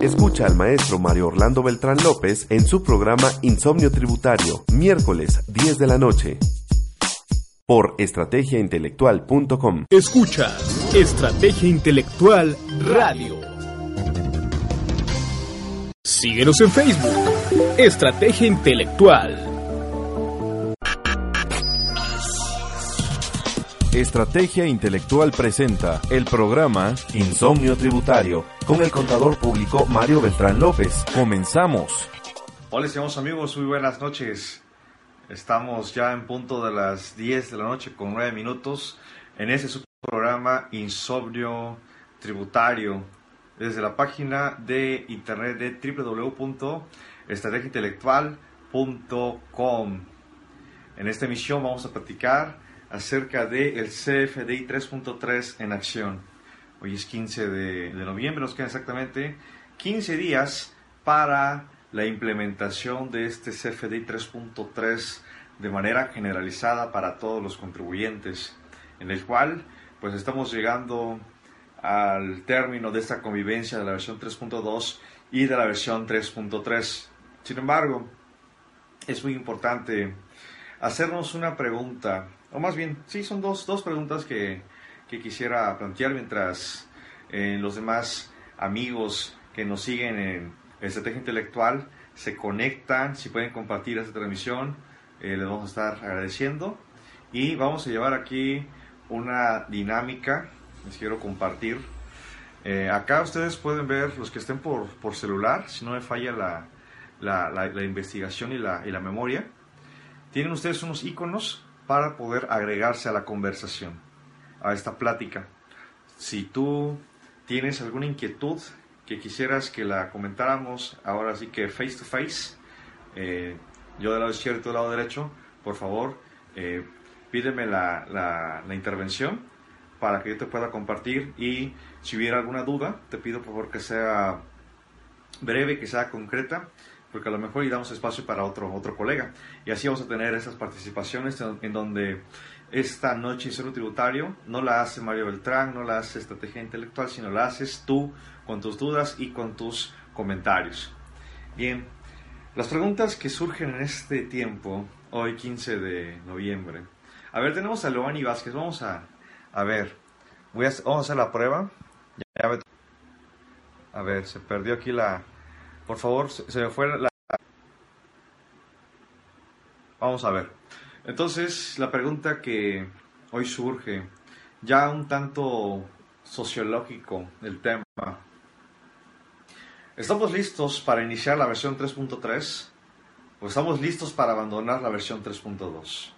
Escucha al maestro Mario Orlando Beltrán López en su programa Insomnio Tributario, miércoles 10 de la noche por estrategiaintelectual.com. Escucha Estrategia Intelectual Radio. Síguenos en Facebook, Estrategia Intelectual. Estrategia Intelectual presenta el programa Insomnio Tributario con el contador público Mario Beltrán López. Comenzamos. Hola, estimados amigos, muy buenas noches. Estamos ya en punto de las 10 de la noche con 9 minutos en este programa Insomnio Tributario desde la página de internet de www.estrategiaintelectual.com. En esta emisión vamos a platicar acerca del el CFDI 3.3 en acción. Hoy es 15 de, de noviembre, nos quedan exactamente 15 días para la implementación de este CFDI 3.3 de manera generalizada para todos los contribuyentes, en el cual pues estamos llegando al término de esta convivencia de la versión 3.2 y de la versión 3.3. Sin embargo, es muy importante hacernos una pregunta, o más bien, sí, son dos, dos preguntas que, que quisiera plantear mientras eh, los demás amigos que nos siguen en Estrategia Intelectual se conectan, si pueden compartir esta transmisión, eh, les vamos a estar agradeciendo. Y vamos a llevar aquí una dinámica, les quiero compartir. Eh, acá ustedes pueden ver los que estén por, por celular, si no me falla la, la, la, investigación y la, y la memoria. Tienen ustedes unos iconos para poder agregarse a la conversación, a esta plática. Si tú tienes alguna inquietud que quisieras que la comentáramos ahora sí que face to face, eh, yo del lado izquierdo y del lado derecho, por favor, eh, pídeme la, la, intervención para que yo te pueda compartir y si hubiera alguna duda, te pido por favor que sea breve, que sea concreta, porque a lo mejor y damos espacio para otro, otro colega. Y así vamos a tener esas participaciones en, en donde esta noche Insomnio Tributario no la hace Mario Beltrán, no la hace Estrategia Intelectual, sino la haces tú con tus dudas y con tus comentarios. Bien, las preguntas que surgen en este tiempo, hoy 15 de noviembre. A ver, tenemos a Loani Vázquez, vamos a, a ver, voy a, vamos a hacer la prueba. A ver, se perdió aquí la... Por favor, se, me fue la... Vamos a ver. Entonces, la pregunta que hoy surge, ya un tanto sociológico el tema, ¿Estamos listos para iniciar la versión 3.3 o estamos listos para abandonar la versión 3.2?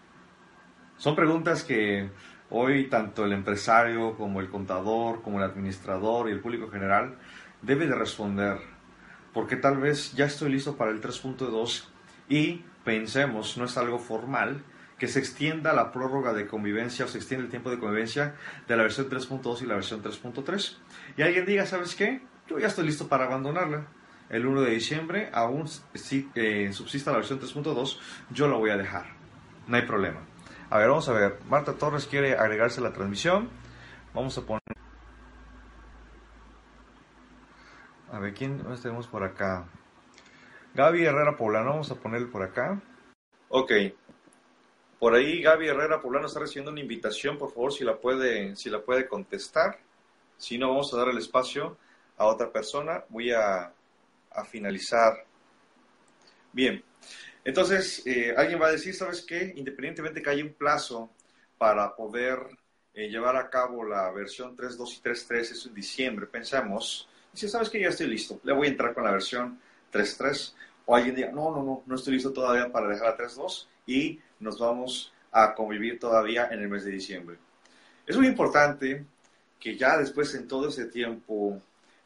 Son preguntas que hoy tanto el empresario como el contador, como el administrador y el público general debe de responder, porque tal vez ya estoy listo para el 3.2 y pensemos, no es algo formal, que se extienda la prórroga de convivencia o se extienda el tiempo de convivencia de la versión 3.2 y la versión 3.3. Y alguien diga, ¿sabes qué? yo ya estoy listo para abandonarla. El 1 de diciembre, aún si eh, subsista la versión 3.2, yo la voy a dejar. No hay problema. A ver, vamos a ver. Marta Torres quiere agregarse a la transmisión. Vamos a poner... ver, ¿quién tenemos por acá? Gaby Herrera Poblano, vamos a ponerle por acá. Ok. Por ahí Gaby Herrera Poblano está recibiendo una invitación, por favor, si la puede, si la puede contestar. Si no, vamos a dar el espacio a otra persona. Voy a, a finalizar. Bien, entonces eh, alguien va a decir, ¿sabes qué? Independientemente que haya un plazo para poder eh, llevar a cabo la versión 3.2 y 3.3, es en diciembre, pensamos, si sabes que ya estoy listo, le voy a entrar con la versión 3.3, o alguien diga, no, no, no, no estoy listo todavía para dejar la 3.2 y nos vamos a convivir todavía en el mes de diciembre. Es muy importante que ya después en todo ese tiempo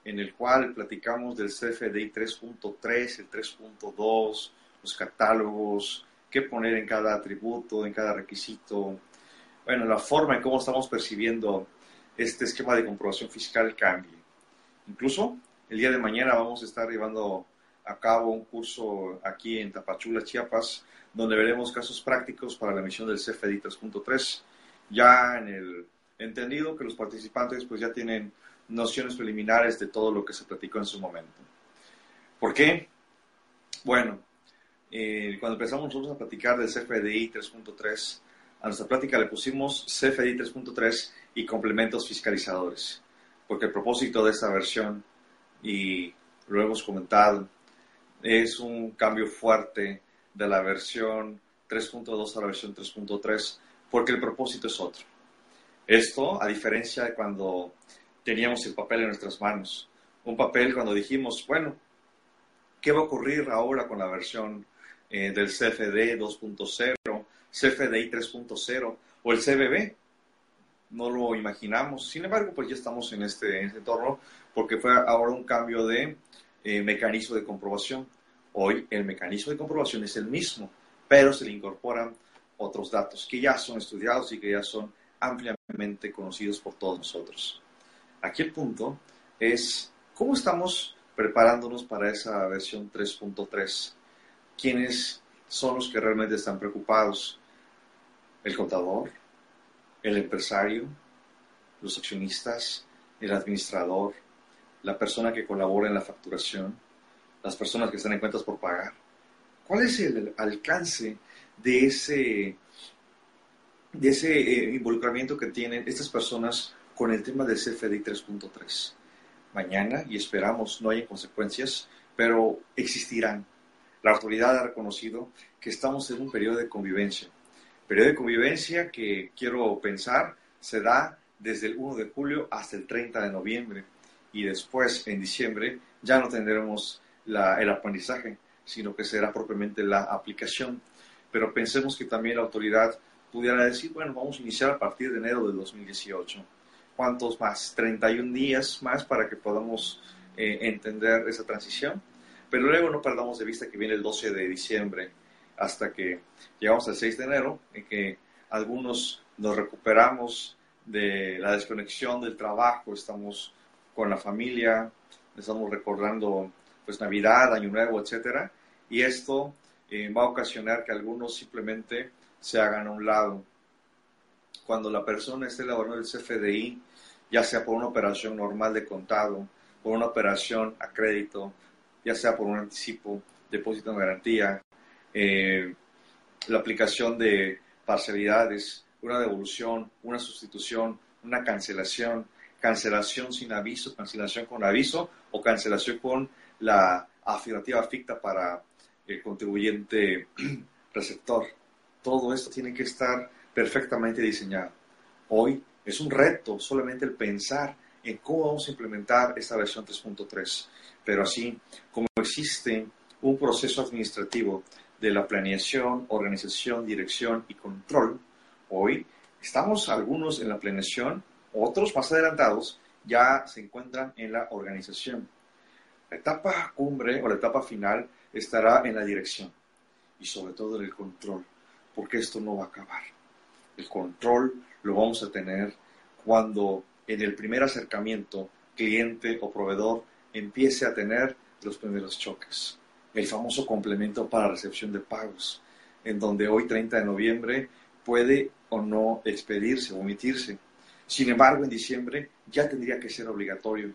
en el cual platicamos del CFDI 3.3, el 3.2, los catálogos, qué poner en cada atributo, en cada requisito. Bueno, la forma en cómo estamos percibiendo este esquema de comprobación fiscal cambie. Incluso el día de mañana vamos a estar llevando a cabo un curso aquí en Tapachula, Chiapas, donde veremos casos prácticos para la emisión del CFDI 3.3. Ya en el entendido que los participantes pues ya tienen nociones preliminares de todo lo que se platicó en su momento. ¿Por qué? Bueno, eh, cuando empezamos nosotros a platicar del CFDI 3.3, a nuestra plática le pusimos CFDI 3.3 y complementos fiscalizadores, porque el propósito de esta versión, y lo hemos comentado, es un cambio fuerte de la versión 3.2 a la versión 3.3, porque el propósito es otro. Esto, a diferencia de cuando teníamos el papel en nuestras manos, un papel cuando dijimos, bueno, ¿qué va a ocurrir ahora con la versión eh, del CFD 2.0, CFDI 3.0 o el CBB? No lo imaginamos. Sin embargo, pues ya estamos en este, este entorno porque fue ahora un cambio de eh, mecanismo de comprobación. Hoy el mecanismo de comprobación es el mismo, pero se le incorporan otros datos que ya son estudiados y que ya son ampliamente conocidos por todos nosotros. Aquí el punto es cómo estamos preparándonos para esa versión 3.3. ¿Quiénes son los que realmente están preocupados? ¿El contador? ¿El empresario? ¿Los accionistas? ¿El administrador? ¿La persona que colabora en la facturación? ¿Las personas que están en cuentas por pagar? ¿Cuál es el alcance de ese, de ese eh, involucramiento que tienen estas personas con el tema del CFDI 3.3. Mañana, y esperamos no haya consecuencias, pero existirán. La autoridad ha reconocido que estamos en un periodo de convivencia. Periodo de convivencia que quiero pensar se da desde el 1 de julio hasta el 30 de noviembre y después en diciembre ya no tendremos el aprendizaje, sino que será propiamente la aplicación pero pensemos que también la autoridad pudiera decir, bueno, vamos a iniciar a partir de enero de 2018. ¿Cuántos más? 31 días más para que podamos eh, entender esa transición. Pero luego no perdamos de vista que viene el 12 de diciembre hasta que llegamos al 6 de enero, en que algunos nos recuperamos de la desconexión del trabajo, estamos con la familia, estamos recordando pues Navidad, Año Nuevo, etcétera, y esto eh, va a ocasionar que algunos simplemente se hagan a un lado. Cuando la persona esté elaborando el CFDI, ya sea por una operación normal de contado, por una operación a crédito, ya sea por un anticipo, depósito en garantía, eh, la aplicación de parcialidades, una devolución, una sustitución, una cancelación, cancelación sin aviso, cancelación con aviso o cancelación con la afirmativa ficta para el contribuyente receptor. Todo esto tiene que estar perfectamente diseñado. Hoy es un reto solamente el pensar en cómo vamos a implementar esta versión 3.3. Pero así como existe un proceso administrativo de la planeación, organización, dirección y control, hoy estamos algunos en la planeación, otros más adelantados ya se encuentran en la organización. La etapa cumbre o la etapa final estará en la dirección y sobre todo en el control, porque esto no va a acabar. El control lo vamos a tener cuando en el primer acercamiento cliente o proveedor empiece a tener los primeros choques. El famoso complemento para recepción de pagos, en donde hoy 30 de noviembre puede o no expedirse o omitirse. Sin embargo, en diciembre ya tendría que ser obligatorio.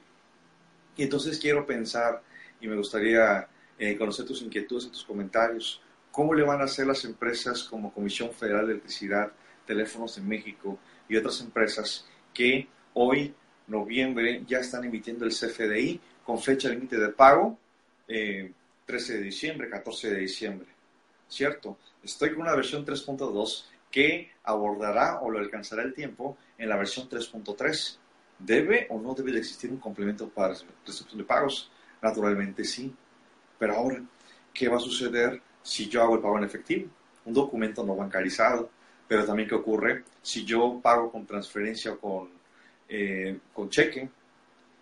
Y entonces quiero pensar y me gustaría eh, conocer tus inquietudes y tus comentarios. ¿Cómo le van a hacer las empresas como Comisión Federal de Electricidad, Teléfonos de México y otras empresas que hoy, noviembre, ya están emitiendo el CFDI con fecha límite de pago 13 eh, de diciembre, 14 de diciembre? ¿Cierto? Estoy con una versión 3.2 que abordará o lo alcanzará el tiempo en la versión 3.3. ¿Debe o no debe de existir un complemento para recepción de pagos? Naturalmente sí. Pero ahora, ¿qué va a suceder si yo hago el pago en efectivo? Un documento no bancarizado. Pero también, ¿qué ocurre si yo pago con transferencia o con, eh, con cheque?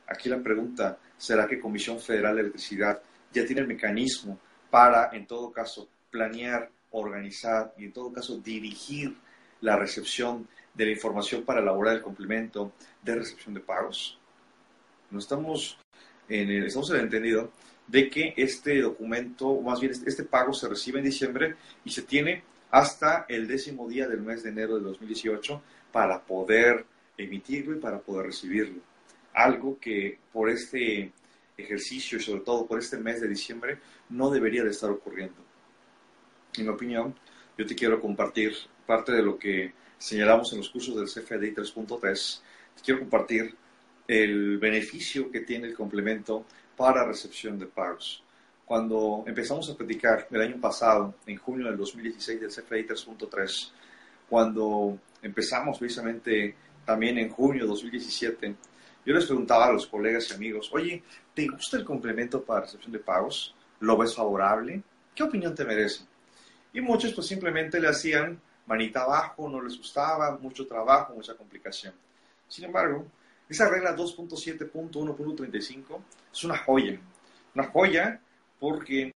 Aquí la pregunta, ¿será que Comisión Federal de Electricidad ya tiene el mecanismo para, en todo caso, planear, organizar y, en todo caso, dirigir la recepción de la información para elaborar el complemento de recepción de pagos? No estamos en el, estamos en el entendido de que este documento, más bien este pago se recibe en diciembre y se tiene hasta el décimo día del mes de enero de 2018 para poder emitirlo y para poder recibirlo. Algo que por este ejercicio y sobre todo por este mes de diciembre no debería de estar ocurriendo. En mi opinión, yo te quiero compartir parte de lo que señalamos en los cursos del CFDI 3.3. Te quiero compartir el beneficio que tiene el complemento para recepción de pagos. Cuando empezamos a platicar el año pasado, en junio del 2016 del CFDI 3.3, cuando empezamos precisamente también en junio de 2017, yo les preguntaba a los colegas y amigos, oye, ¿te gusta el complemento para recepción de pagos? ¿Lo ves favorable? ¿Qué opinión te merece? Y muchos pues simplemente le hacían manita abajo, no les gustaba, mucho trabajo, mucha complicación. Sin embargo, esa regla 2.7.1.35 es una joya. Una joya porque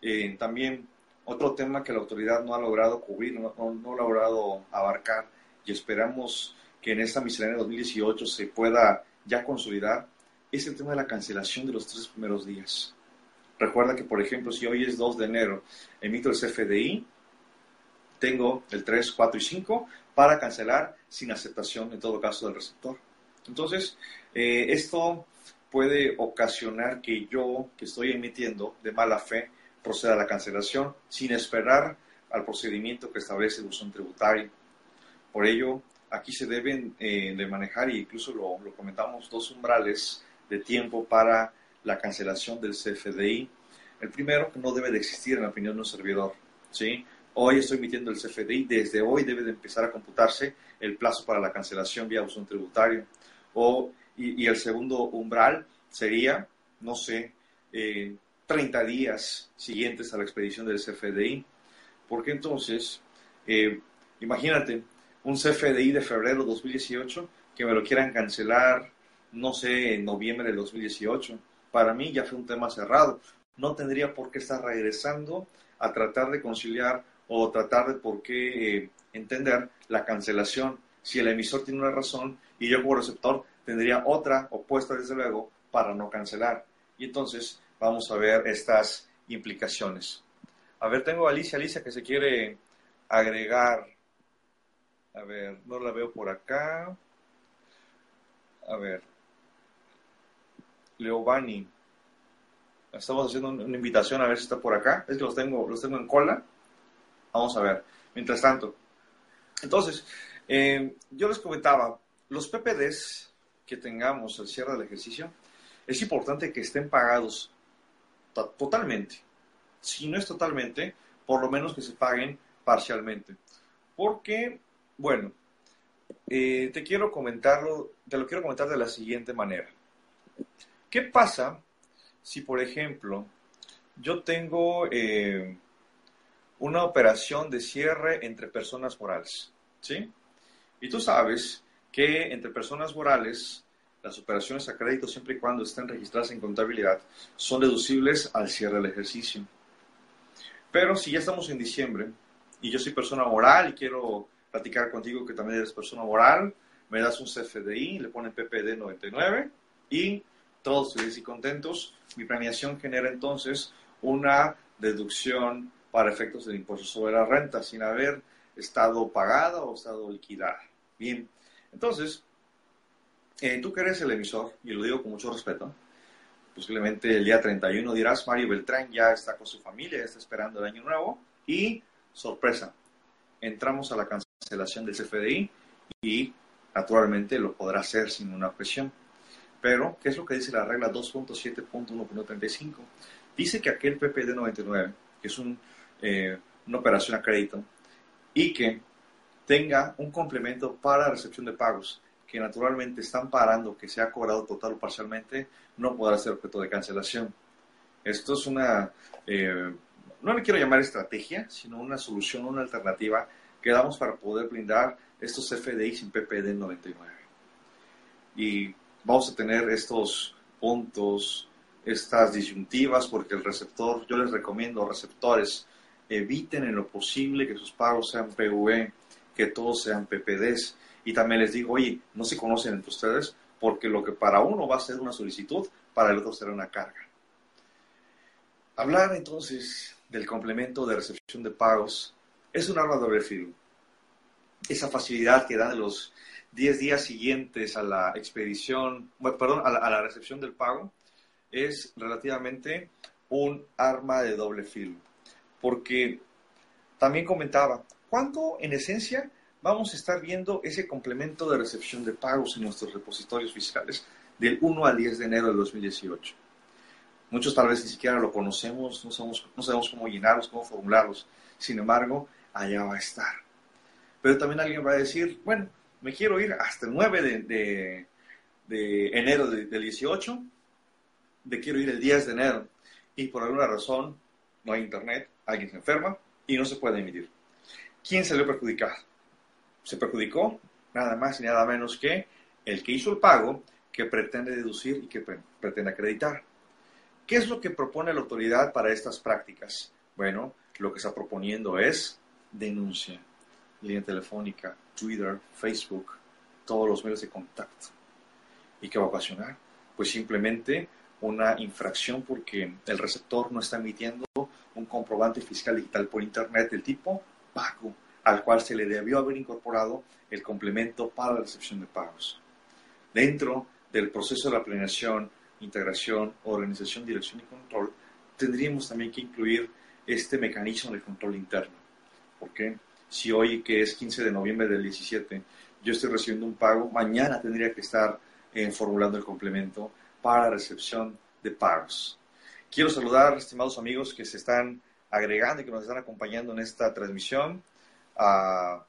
eh, también otro tema que la autoridad no ha logrado cubrir, no, no, ha logrado abarcar y esperamos que en esta miscelánea 2018 se pueda ya consolidar, es el tema de la cancelación de los tres primeros días. Recuerda que, por ejemplo, si hoy es 2 de enero, emito el CFDI, tengo el 3, 4 y 5 para cancelar sin aceptación, en todo caso, del receptor. Entonces, eh, esto puede ocasionar que yo, que estoy emitiendo de mala fe, proceda a la cancelación sin esperar al procedimiento que establece el buzón tributario. Por ello, aquí se deben eh, de manejar, e incluso lo, lo comentamos, dos umbrales de tiempo para la cancelación del CFDI. El primero, que no debe de existir en la opinión de un servidor. ¿sí? Hoy estoy emitiendo el CFDI, desde hoy debe de empezar a computarse el plazo para la cancelación vía buzón tributario. O, y, el segundo umbral sería, no sé, 30 eh, días siguientes a la expedición del CFDI. Porque entonces, eh, imagínate, un CFDI de febrero de 2018 que me lo quieran cancelar, no sé, en noviembre de 2018 para mí ya fue un tema cerrado. No tendría por qué estar regresando a tratar de conciliar o tratar de por qué eh, entender la cancelación si el emisor tiene una razón y yo como receptor tendría otra opuesta desde luego para no cancelar. Y entonces vamos a ver estas implicaciones. A ver, tengo a Alicia, Alicia que se quiere agregar. A ver, no la veo por acá. A ver, Leovani. Estamos haciendo una invitación a ver si está por acá. Es que los tengo, los tengo en cola. Vamos a ver. Mientras tanto. Entonces, eh, yo les comentaba, los PPDs que tengamos al cierre del ejercicio, es importante que estén pagados totalmente. Si no es totalmente, por lo menos que se paguen parcialmente. Porque, bueno, eh, te quiero comentarlo, te lo quiero comentar de la siguiente manera. ¿Qué pasa si, por ejemplo, yo tengo eh, una operación de cierre entre personas morales? ¿Sí? Y tú sabes que entre personas morales, las operaciones a crédito, siempre y cuando estén registradas en contabilidad, son deducibles al cierre del ejercicio. Pero si ya estamos en diciembre y yo soy persona moral y quiero platicar contigo que también eres persona moral, me das un CFDI, le ponen PPD 99 y todos felices y contentos, mi premiación genera entonces una deducción para efectos del impuesto sobre la renta sin haber estado pagada o estado liquidada. Bien, entonces, eh, tú que eres el emisor, y lo digo con mucho respeto, posiblemente el día 31 dirás, Mario Beltrán ya está con su familia, ya está esperando el año nuevo, y sorpresa, entramos a la cancelación del CFDI y naturalmente lo podrá hacer sin una presión. Pero, ¿qué es lo que dice la regla 2.7.1.35? Dice que aquel PPD 99, que es eh, una operación a crédito, y que tenga un complemento para recepción de pagos, que naturalmente están parando que se ha cobrado total o parcialmente, no podrá ser objeto de cancelación. Esto es una, eh, no le quiero llamar estrategia, sino una solución, una alternativa que damos para poder brindar estos FDI sin PPD 99. Y vamos a tener estos puntos, estas disyuntivas, porque el receptor, yo les recomiendo, receptores, eviten en lo posible que sus pagos sean PVE, que todos sean PPDs. Y también les digo, oye, no se conocen entre ustedes, porque lo que para uno va a ser una solicitud, para el otro será una carga. Hablar entonces del complemento de recepción de pagos es un arma de doble filo. Esa facilidad que dan los 10 días siguientes a la expedición, perdón, a la, recepción del pago, es relativamente un arma de doble filo. Porque también comentaba, ¿cuándo en esencia vamos a estar viendo ese complemento de recepción de pagos en nuestros repositorios fiscales del 1 al 10 de enero de 2018? Muchos tal vez ni siquiera lo conocemos, no, no sabemos cómo llenarlos, cómo formularlos. Sin embargo, allá va a estar. Pero también alguien va a decir, bueno, me quiero ir hasta el 9 de, de, enero del 18, me quiero ir el 10 de enero. Y por alguna razón no hay internet, alguien se enferma y no se puede emitir. ¿Quién se le perjudicado? Se perjudicó nada más y nada menos que el que hizo el pago, que pretende deducir y que pretende acreditar. ¿Qué es lo que propone la autoridad para estas prácticas? Bueno, lo que está proponiendo es denuncia, línea telefónica, Twitter, Facebook, todos los medios de contacto. ¿Y qué va a ocasionar? Pues simplemente una infracción porque el receptor no está emitiendo un comprobante fiscal digital por Internet del tipo pago, al cual se le debió haber incorporado el complemento para la recepción de pagos. Dentro del proceso de la planeación, integración, organización, dirección y control, tendríamos también que incluir este mecanismo de control interno. Porque si hoy, que es 15 de noviembre del 17, yo estoy recibiendo un pago, mañana tendría que estar eh, formulando el complemento para recepción de pagos. Quiero saludar, estimados amigos que se están agregando y que nos están acompañando en esta transmisión. A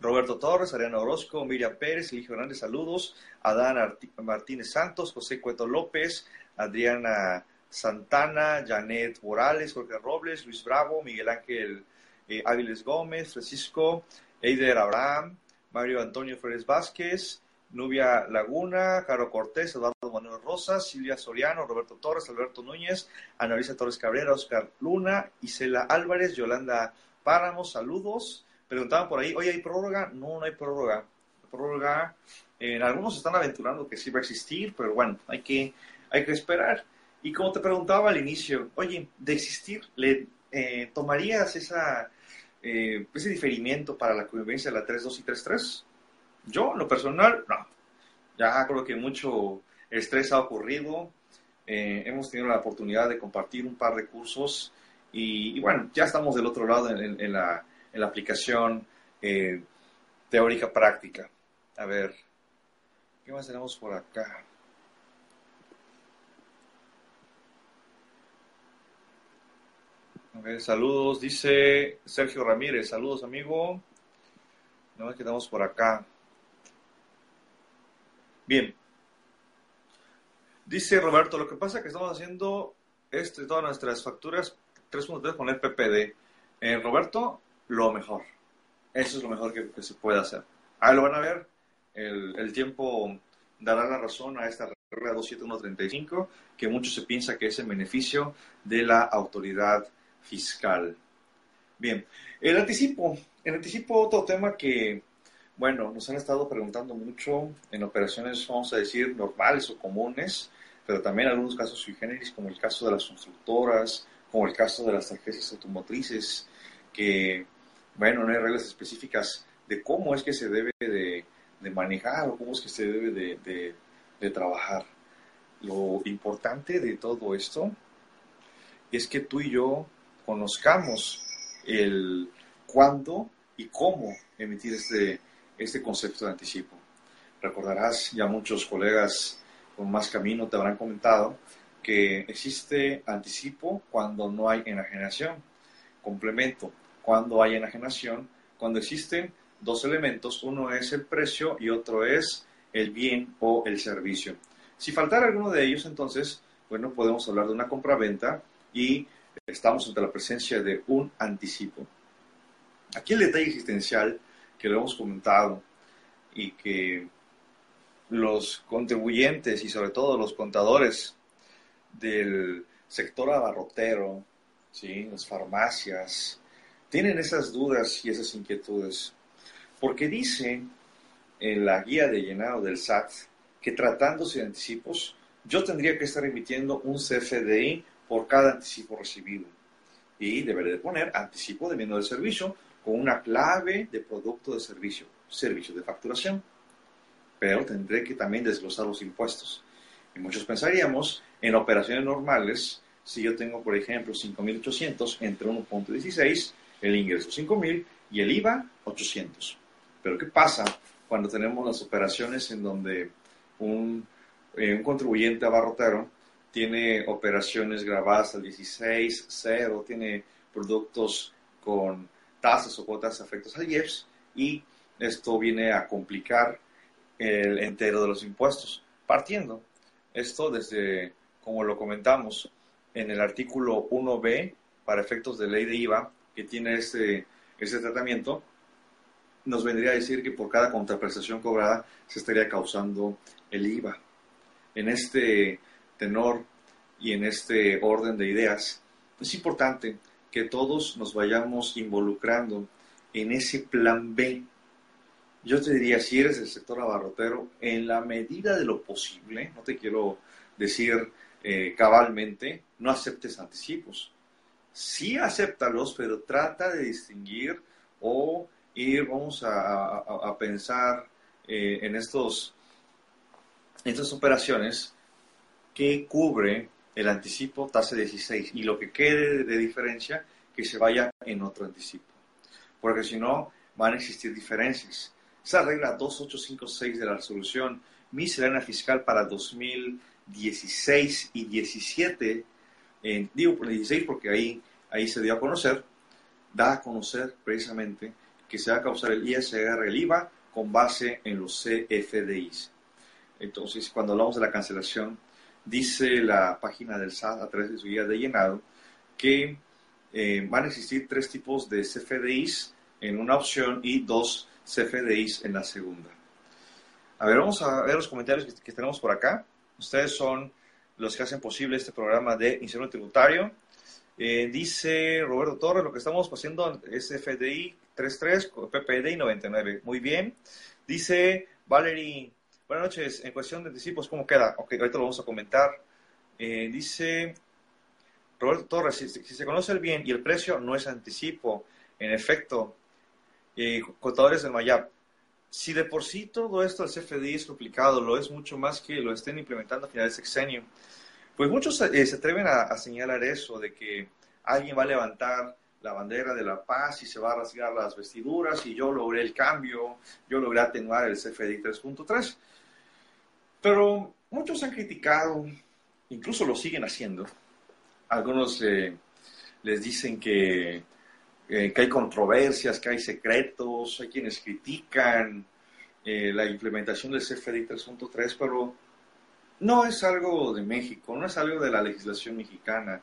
Roberto Torres, Ariana Orozco, Miriam Pérez, Eligio Hernández, saludos. Adán Martínez Santos, José Cueto López, Adriana Santana, Janet Morales, Jorge Robles, Luis Bravo, Miguel Ángel eh, Áviles Gómez, Francisco, Eider Abraham, Mario Antonio Flores Vázquez, Nubia Laguna, Caro Cortés, Eduardo Manuel Rosas, Silvia Soriano, Roberto Torres, Alberto Núñez, Ana Luisa Torres Cabrera, Oscar Luna, Isela Álvarez, Yolanda Páramo, saludos. Preguntaban por ahí, oye, ¿hay prórroga? No, no hay prórroga. Prórroga, en algunos están aventurando que sí va a existir, pero bueno, hay que, hay que esperar. Y como te preguntaba al inicio, oye, de existir, ¿le eh, tomarías eh, ese diferimiento para la convivencia de la 3.2 y 3.3? Yo, en lo personal, no. Ya creo que mucho estrés ha ocurrido. Eh, hemos tenido la oportunidad de compartir un par de cursos y, bueno, ya estamos del otro lado en, la, en la, aplicación teórica práctica. A ver, ¿qué más tenemos por acá? Saludos, dice Sergio Ramírez, saludos amigo. No quedamos por acá. Bien. Dice Roberto, lo que pasa es que estamos haciendo este, todas nuestras facturas 3.3 con el PPD. Eh, Roberto, lo mejor. Eso es lo mejor que, se puede hacer. Ahí lo van a ver. El, tiempo dará la razón a esta regla 27135, que mucho se piensa que es en beneficio de la autoridad fiscal. Bien, el anticipo. El anticipo, otro tema que bueno, nos han estado preguntando mucho en operaciones, vamos a decir, normales o comunes, pero también algunos casos sui generis, como el caso de las constructoras, como el caso de las tarjetas automotrices, que, bueno, no hay reglas específicas de cómo es que se debe de, manejar o cómo es que se debe de, de trabajar. Lo importante de todo esto es que tú y yo conozcamos el cuándo y cómo emitir este este concepto de anticipo. Recordarás, ya muchos colegas con más camino te habrán comentado que existe anticipo cuando no hay enajenación, complemento cuando hay enajenación, cuando existen dos elementos, uno es el precio y otro es el bien o el servicio. Si faltara alguno de ellos, entonces, bueno, podemos hablar de una compraventa y estamos ante la presencia de un anticipo. Aquí el detalle existencial que lo hemos comentado y que los contribuyentes y sobre todo los contadores del sector abarrotero, ¿sí? las farmacias, tienen esas dudas y esas inquietudes. Porque dice en la guía de llenado del SAT que tratándose de anticipos, yo tendría que estar emitiendo un CFDI por cada anticipo recibido. Y deberé de poner anticipo de bien del servicio con una clave de producto de servicio, servicio de facturación. Pero tendré que también desglosar los impuestos. Y muchos pensaríamos en operaciones normales, si yo tengo, por ejemplo, 5.800 entre 1.16, el ingreso 5.000 y el IVA 800. Pero ¿qué pasa cuando tenemos las operaciones en donde un, eh, un contribuyente abarrotero tiene operaciones grabadas al 16, 0, tiene productos con tasas o cuotas afectos al IEPS y esto viene a complicar el entero de los impuestos. Partiendo esto desde, como lo comentamos, en el artículo 1b para efectos de ley de IVA, que tiene este, este tratamiento, nos vendría a decir que por cada contraprestación cobrada se estaría causando el IVA. En este tenor y en este orden de ideas, es importante que todos nos vayamos involucrando en ese plan B. Yo te diría, si eres del sector abarrotero, en la medida de lo posible, no te quiero decir eh, cabalmente, no aceptes anticipos. Sí acéptalos, pero trata de distinguir o ir, vamos a, pensar eh, en estos, estas operaciones que cubre el anticipo tasa 16 y lo que quede de diferencia que se vaya en otro anticipo. Porque si no, van a existir diferencias. Esa regla 2856 de la resolución miscelánea fiscal para 2016 y 17, digo por 16 porque ahí, ahí se dio a conocer, da a conocer precisamente que se va a causar el ISR, el IVA, con base en los CFDIs. Entonces, cuando hablamos de la cancelación, dice la página del SAT a través de su guía de llenado que eh, van a existir tres tipos de CFDIs en una opción y dos CFDIs en la segunda. A ver, vamos a ver los comentarios que, tenemos por acá. Ustedes son los que hacen posible este programa de incendio tributario. Eh, dice Roberto Torres, lo que estamos haciendo es CFDI 33, PPDI 99. Muy bien. Dice Valerie, buenas noches. En cuestión de anticipos, ¿cómo queda? Ok, ahorita lo vamos a comentar. Eh, dice Roberto Torres, si, se conoce el bien y el precio no es anticipo, en efecto, eh, contadores del Mayap, si de por sí todo esto del CFDI es complicado, lo es mucho más que lo estén implementando a final de sexenio, pues muchos eh, se atreven a, señalar eso, de que alguien va a levantar la bandera de la paz y se va a rasgar las vestiduras y yo logré el cambio, yo logré atenuar el CFDI 3.3. Pero muchos han criticado, incluso lo siguen haciendo. Algunos eh, les dicen que, eh, que, hay controversias, que hay secretos, hay quienes critican eh, la implementación del CFDI 3.3, pero no es algo de México, no es algo de la legislación mexicana,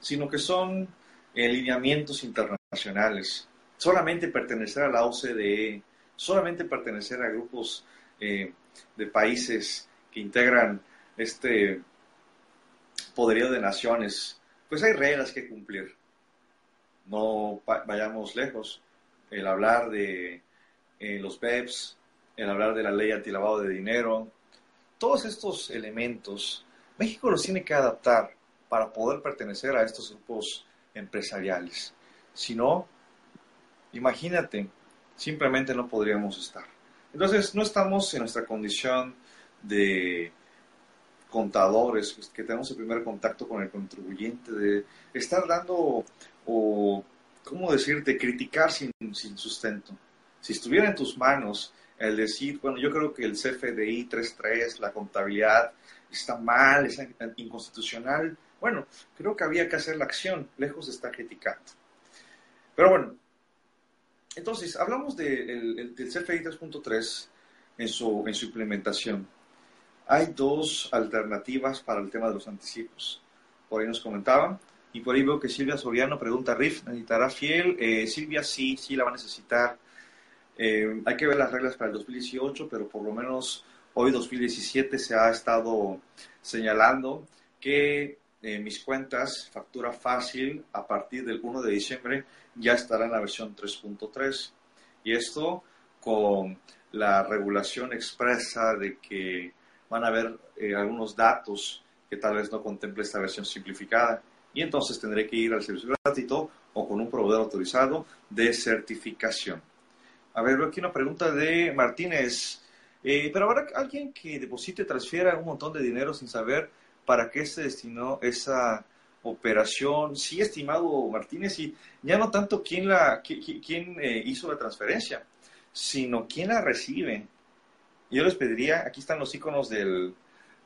sino que son lineamientos internacionales. Solamente pertenecer a la OCDE, solamente pertenecer a grupos de países que integran este poderío de naciones, pues hay reglas que cumplir. No vayamos lejos. El hablar de eh, los BEPS, el hablar de la ley antilavado de dinero, todos estos elementos, México los tiene que adaptar para poder pertenecer a estos grupos empresariales. Si no, imagínate, simplemente no podríamos estar. Entonces, no estamos en nuestra condición de contadores, pues, que tenemos el primer contacto con el contribuyente, de estar dando, o, ¿cómo decirte?, criticar sin, sin sustento. Si estuviera en tus manos el decir, bueno, yo creo que el CFDI 3.3, la contabilidad, está mal, es inconstitucional, bueno, creo que había que hacer la acción, lejos de estar criticando. Pero bueno, entonces, hablamos del CFI 3.3 en su, en su implementación. Hay dos alternativas para el tema de los anticipos. Por ahí nos comentaban. Y por ahí veo que Silvia Soriano pregunta, ¿RIF necesitará fiel? Eh, Silvia sí, sí la va a necesitar. Eh, hay que ver las reglas para el 2018, pero por lo menos hoy 2017 se ha estado señalando que mis cuentas, factura fácil, a partir del 1 de diciembre ya estará en la versión 3.3. Y esto con la regulación expresa de que van a haber eh, algunos datos que tal vez no contemple esta versión simplificada. Y entonces tendré que ir al servicio gratuito o con un proveedor autorizado de certificación. A ver, veo aquí una pregunta de Martínez. Eh, pero habrá alguien que deposite, transfiera un montón de dinero sin saber para qué se destinó esa operación. Sí, estimado Martínez, y ya no tanto quién, la, quién, eh, hizo la transferencia, sino quién la recibe. Yo les pediría, aquí están los iconos del,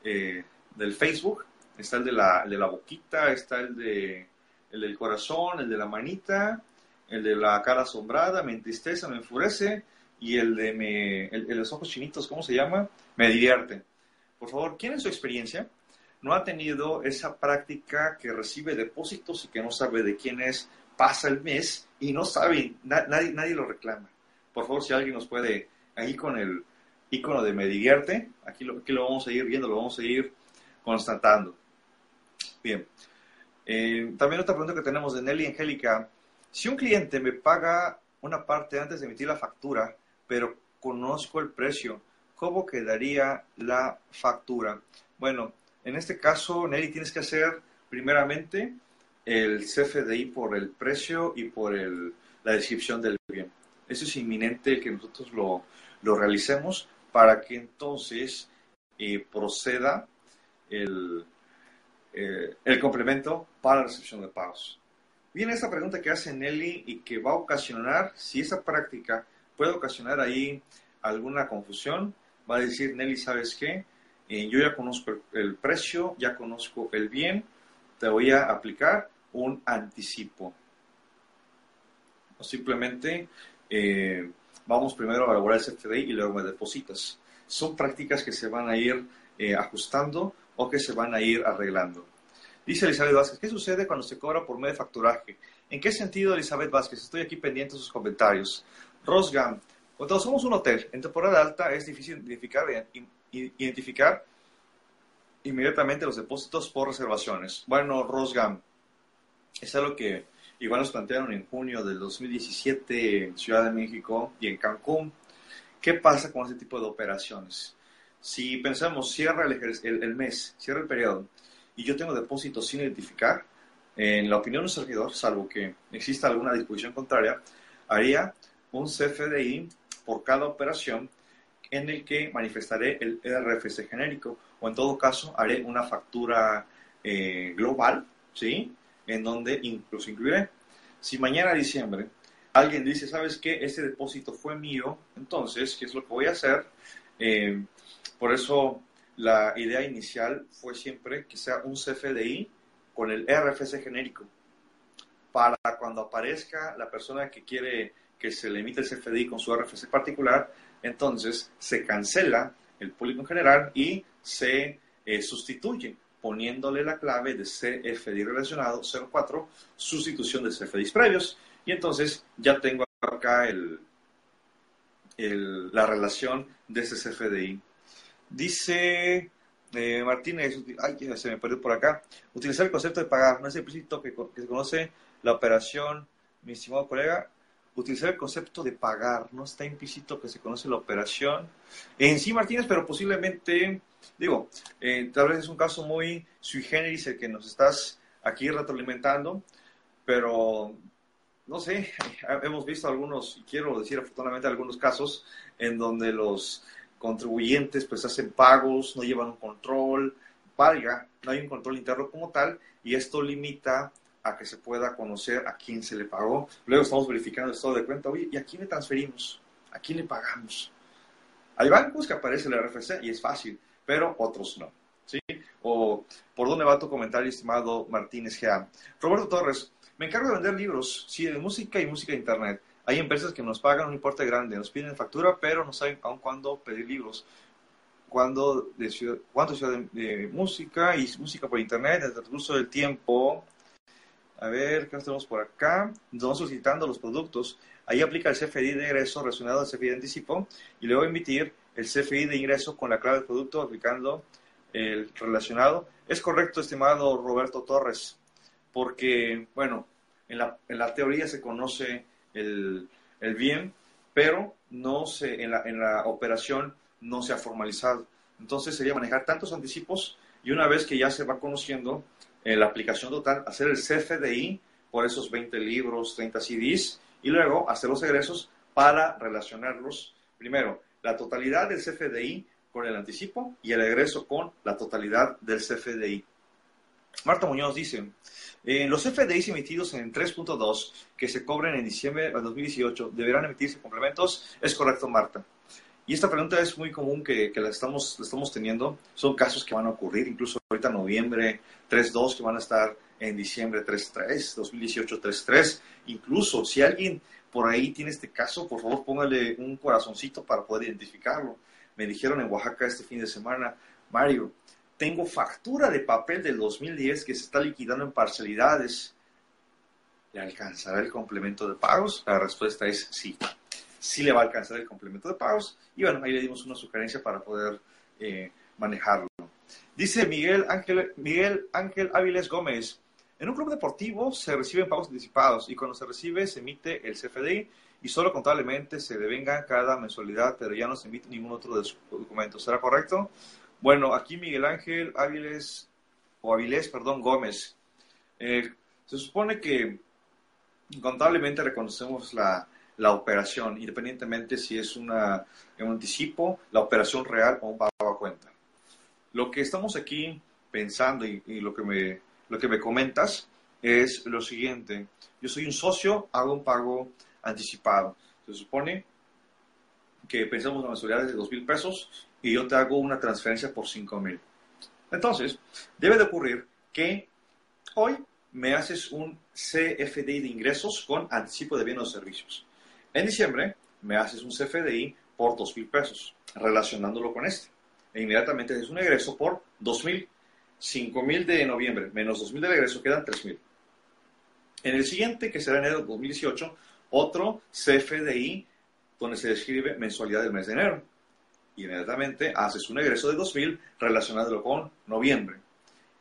eh, del Facebook, está el de, la, el de la boquita, está el, de, el del corazón, el de la manita, el de la cara asombrada, me entristece, me enfurece, y el de, me, el, de los ojos chinitos, ¿cómo se llama? Me divierte. Por favor, ¿quién en su experiencia no ha tenido esa práctica que recibe depósitos y que no sabe de quién es, pasa el mes y no sabe, nadie, nadie lo reclama? Por favor, si alguien nos puede, ahí con el icono de me divierte, aquí lo, aquí lo vamos a ir viendo, lo vamos a ir constatando. Bien. Eh, también otra pregunta que tenemos de Nelly Angélica. Si un cliente me paga una parte antes de emitir la factura, pero conozco el precio, ¿cómo quedaría la factura? Bueno, en este caso, Nelly, tienes que hacer primeramente el CFDI por el precio y por el, la descripción del bien. Eso es inminente que nosotros lo, lo realicemos para que entonces eh, proceda el, eh, el complemento para la recepción de pagos. Viene esta pregunta que hace Nelly y que va a ocasionar, si esa práctica puede ocasionar ahí alguna confusión, va a decir Nelly, ¿sabes qué? Eh, yo ya conozco el, precio, ya conozco el bien, te voy a aplicar un anticipo. O simplemente vamos primero a elaborar el CFDI y luego me depositas. Son prácticas que se van a ir eh, ajustando o que se van a ir arreglando. Dice Elizabeth Vázquez, ¿qué sucede cuando se cobra por medio de facturaje? ¿En qué sentido, Elizabeth Vázquez? Estoy aquí pendiente de sus comentarios. Rosgam, cuando somos un hotel en temporada alta es difícil identificar, identificar inmediatamente los depósitos por reservaciones. Bueno, Rosgam, es algo que igual nos plantearon en junio del 2017 en Ciudad de México y en Cancún. ¿Qué pasa con ese tipo de operaciones? Si pensamos, cierra el, mes, cierra el periodo, y yo tengo depósitos sin identificar, en la opinión del servidor, salvo que exista alguna disposición contraria, haría un CFDI por cada operación en el que manifestaré el RFC genérico o en todo caso haré una factura eh, global, ¿sí? En donde incluso incluiré. Si mañana diciembre alguien dice, ¿sabes qué? Este depósito fue mío, entonces, ¿qué es lo que voy a hacer? Eh, por eso la idea inicial fue siempre que sea un CFDI con el RFC genérico. Para cuando aparezca la persona que quiere que se le emite el CFDI con su RFC particular, entonces se cancela el público en general y se eh, sustituye poniéndole la clave de CFDI relacionado 04, sustitución de CFDIs previos, y entonces ya tengo acá el, la relación de ese CFDI. Dice eh, Martínez, ay, se me perdió por acá, utilizar el concepto de pagar, no es implícito que, que se conoce la operación, mi estimado colega, utilizar el concepto de pagar, no está implícito que se conoce la operación en sí, Martínez, pero posiblemente, digo, eh, tal vez es un caso muy sui generis el que nos estás aquí retroalimentando, pero no sé, hemos visto algunos, y quiero decir afortunadamente algunos casos en donde los contribuyentes pues hacen pagos, no llevan un control, valga, no hay un control interno como tal, y esto limita a que se pueda conocer a quién se le pagó. Luego estamos verificando el estado de cuenta, oye, ¿y a quién le transferimos? ¿A quién le pagamos? Hay bancos que aparece el RFC y es fácil, pero otros no. ¿sí? O, ¿por dónde va tu comentario, estimado Martínez G.A.? Roberto Torres, me encargo de vender libros, sí, de música y música de internet. Hay empresas que nos pagan un importe grande, nos piden factura, pero no saben aún cuándo pedir libros. Cuando de ciudad, cuánto ciudad de, música y música por internet, desde el transcurso del tiempo, a ver, ¿qué tenemos por acá? Nos solicitando los productos. Ahí aplica el CFDI de ingreso relacionado al CFDI de anticipo y luego emitir el CFDI de ingreso con la clave del producto aplicando el relacionado. Es correcto, estimado Roberto Torres, porque, bueno, en la, en la teoría se conoce el, el, bien, pero no se, en, la, en la operación no se ha formalizado. Entonces sería manejar tantos anticipos y una vez que ya se va conociendo en la aplicación total, hacer el CFDI por esos 20 libros, 30 CDs y luego hacer los egresos para relacionarlos. Primero, la totalidad del CFDI con el anticipo y el egreso con la totalidad del CFDI. Marta Muñoz dice, eh, los CFDIs emitidos en 3.2 que se cobren en diciembre de 2018 deberán emitirse complementos. Es correcto, Marta. Y esta pregunta es muy común que, la, estamos, estamos teniendo. Son casos que van a ocurrir, incluso ahorita noviembre 3.2 que van a estar en diciembre 3.3, 2018 3.3. Incluso si alguien por ahí tiene este caso, por favor póngale un corazoncito para poder identificarlo. Me dijeron en Oaxaca este fin de semana, Mario, tengo factura de papel del 2010 que se está liquidando en parcialidades. ¿Le alcanzará el complemento de pagos? La respuesta es sí. Sí le va a alcanzar el complemento de pagos. Y bueno, ahí le dimos una sugerencia para poder eh, manejarlo. Dice Miguel Ángel, Miguel Ángel Áviles Gómez, en un club deportivo se reciben pagos anticipados y cuando se recibe se emite el CFDI y solo contablemente se devenga cada mensualidad, pero ya no se emite ningún otro de sus documentos. ¿Será correcto? Bueno, aquí Miguel Ángel Áviles, o Avilés, perdón, Gómez. Eh, se supone que contablemente reconocemos la, la, operación, independientemente si es una, un anticipo, la operación real o un pago a cuenta. Lo que estamos aquí pensando y, y lo que me lo que me comentas es lo siguiente. Yo soy un socio, hago un pago anticipado. Se supone que pensamos en mensualidades de dos mil pesos y yo te hago una transferencia por cinco mil. Entonces, debe de ocurrir que hoy me haces un CFDI de ingresos con anticipo de bienes o servicios. En diciembre me haces un CFDI por dos mil pesos, relacionándolo con este. E inmediatamente es un egreso por dos mil 5.000 de noviembre menos 2.000 de regreso quedan 3.000. En el siguiente, que será enero de 2018, otro CFDI donde se describe mensualidad del mes de enero. Y inmediatamente haces un egreso de 2.000 relacionado con noviembre.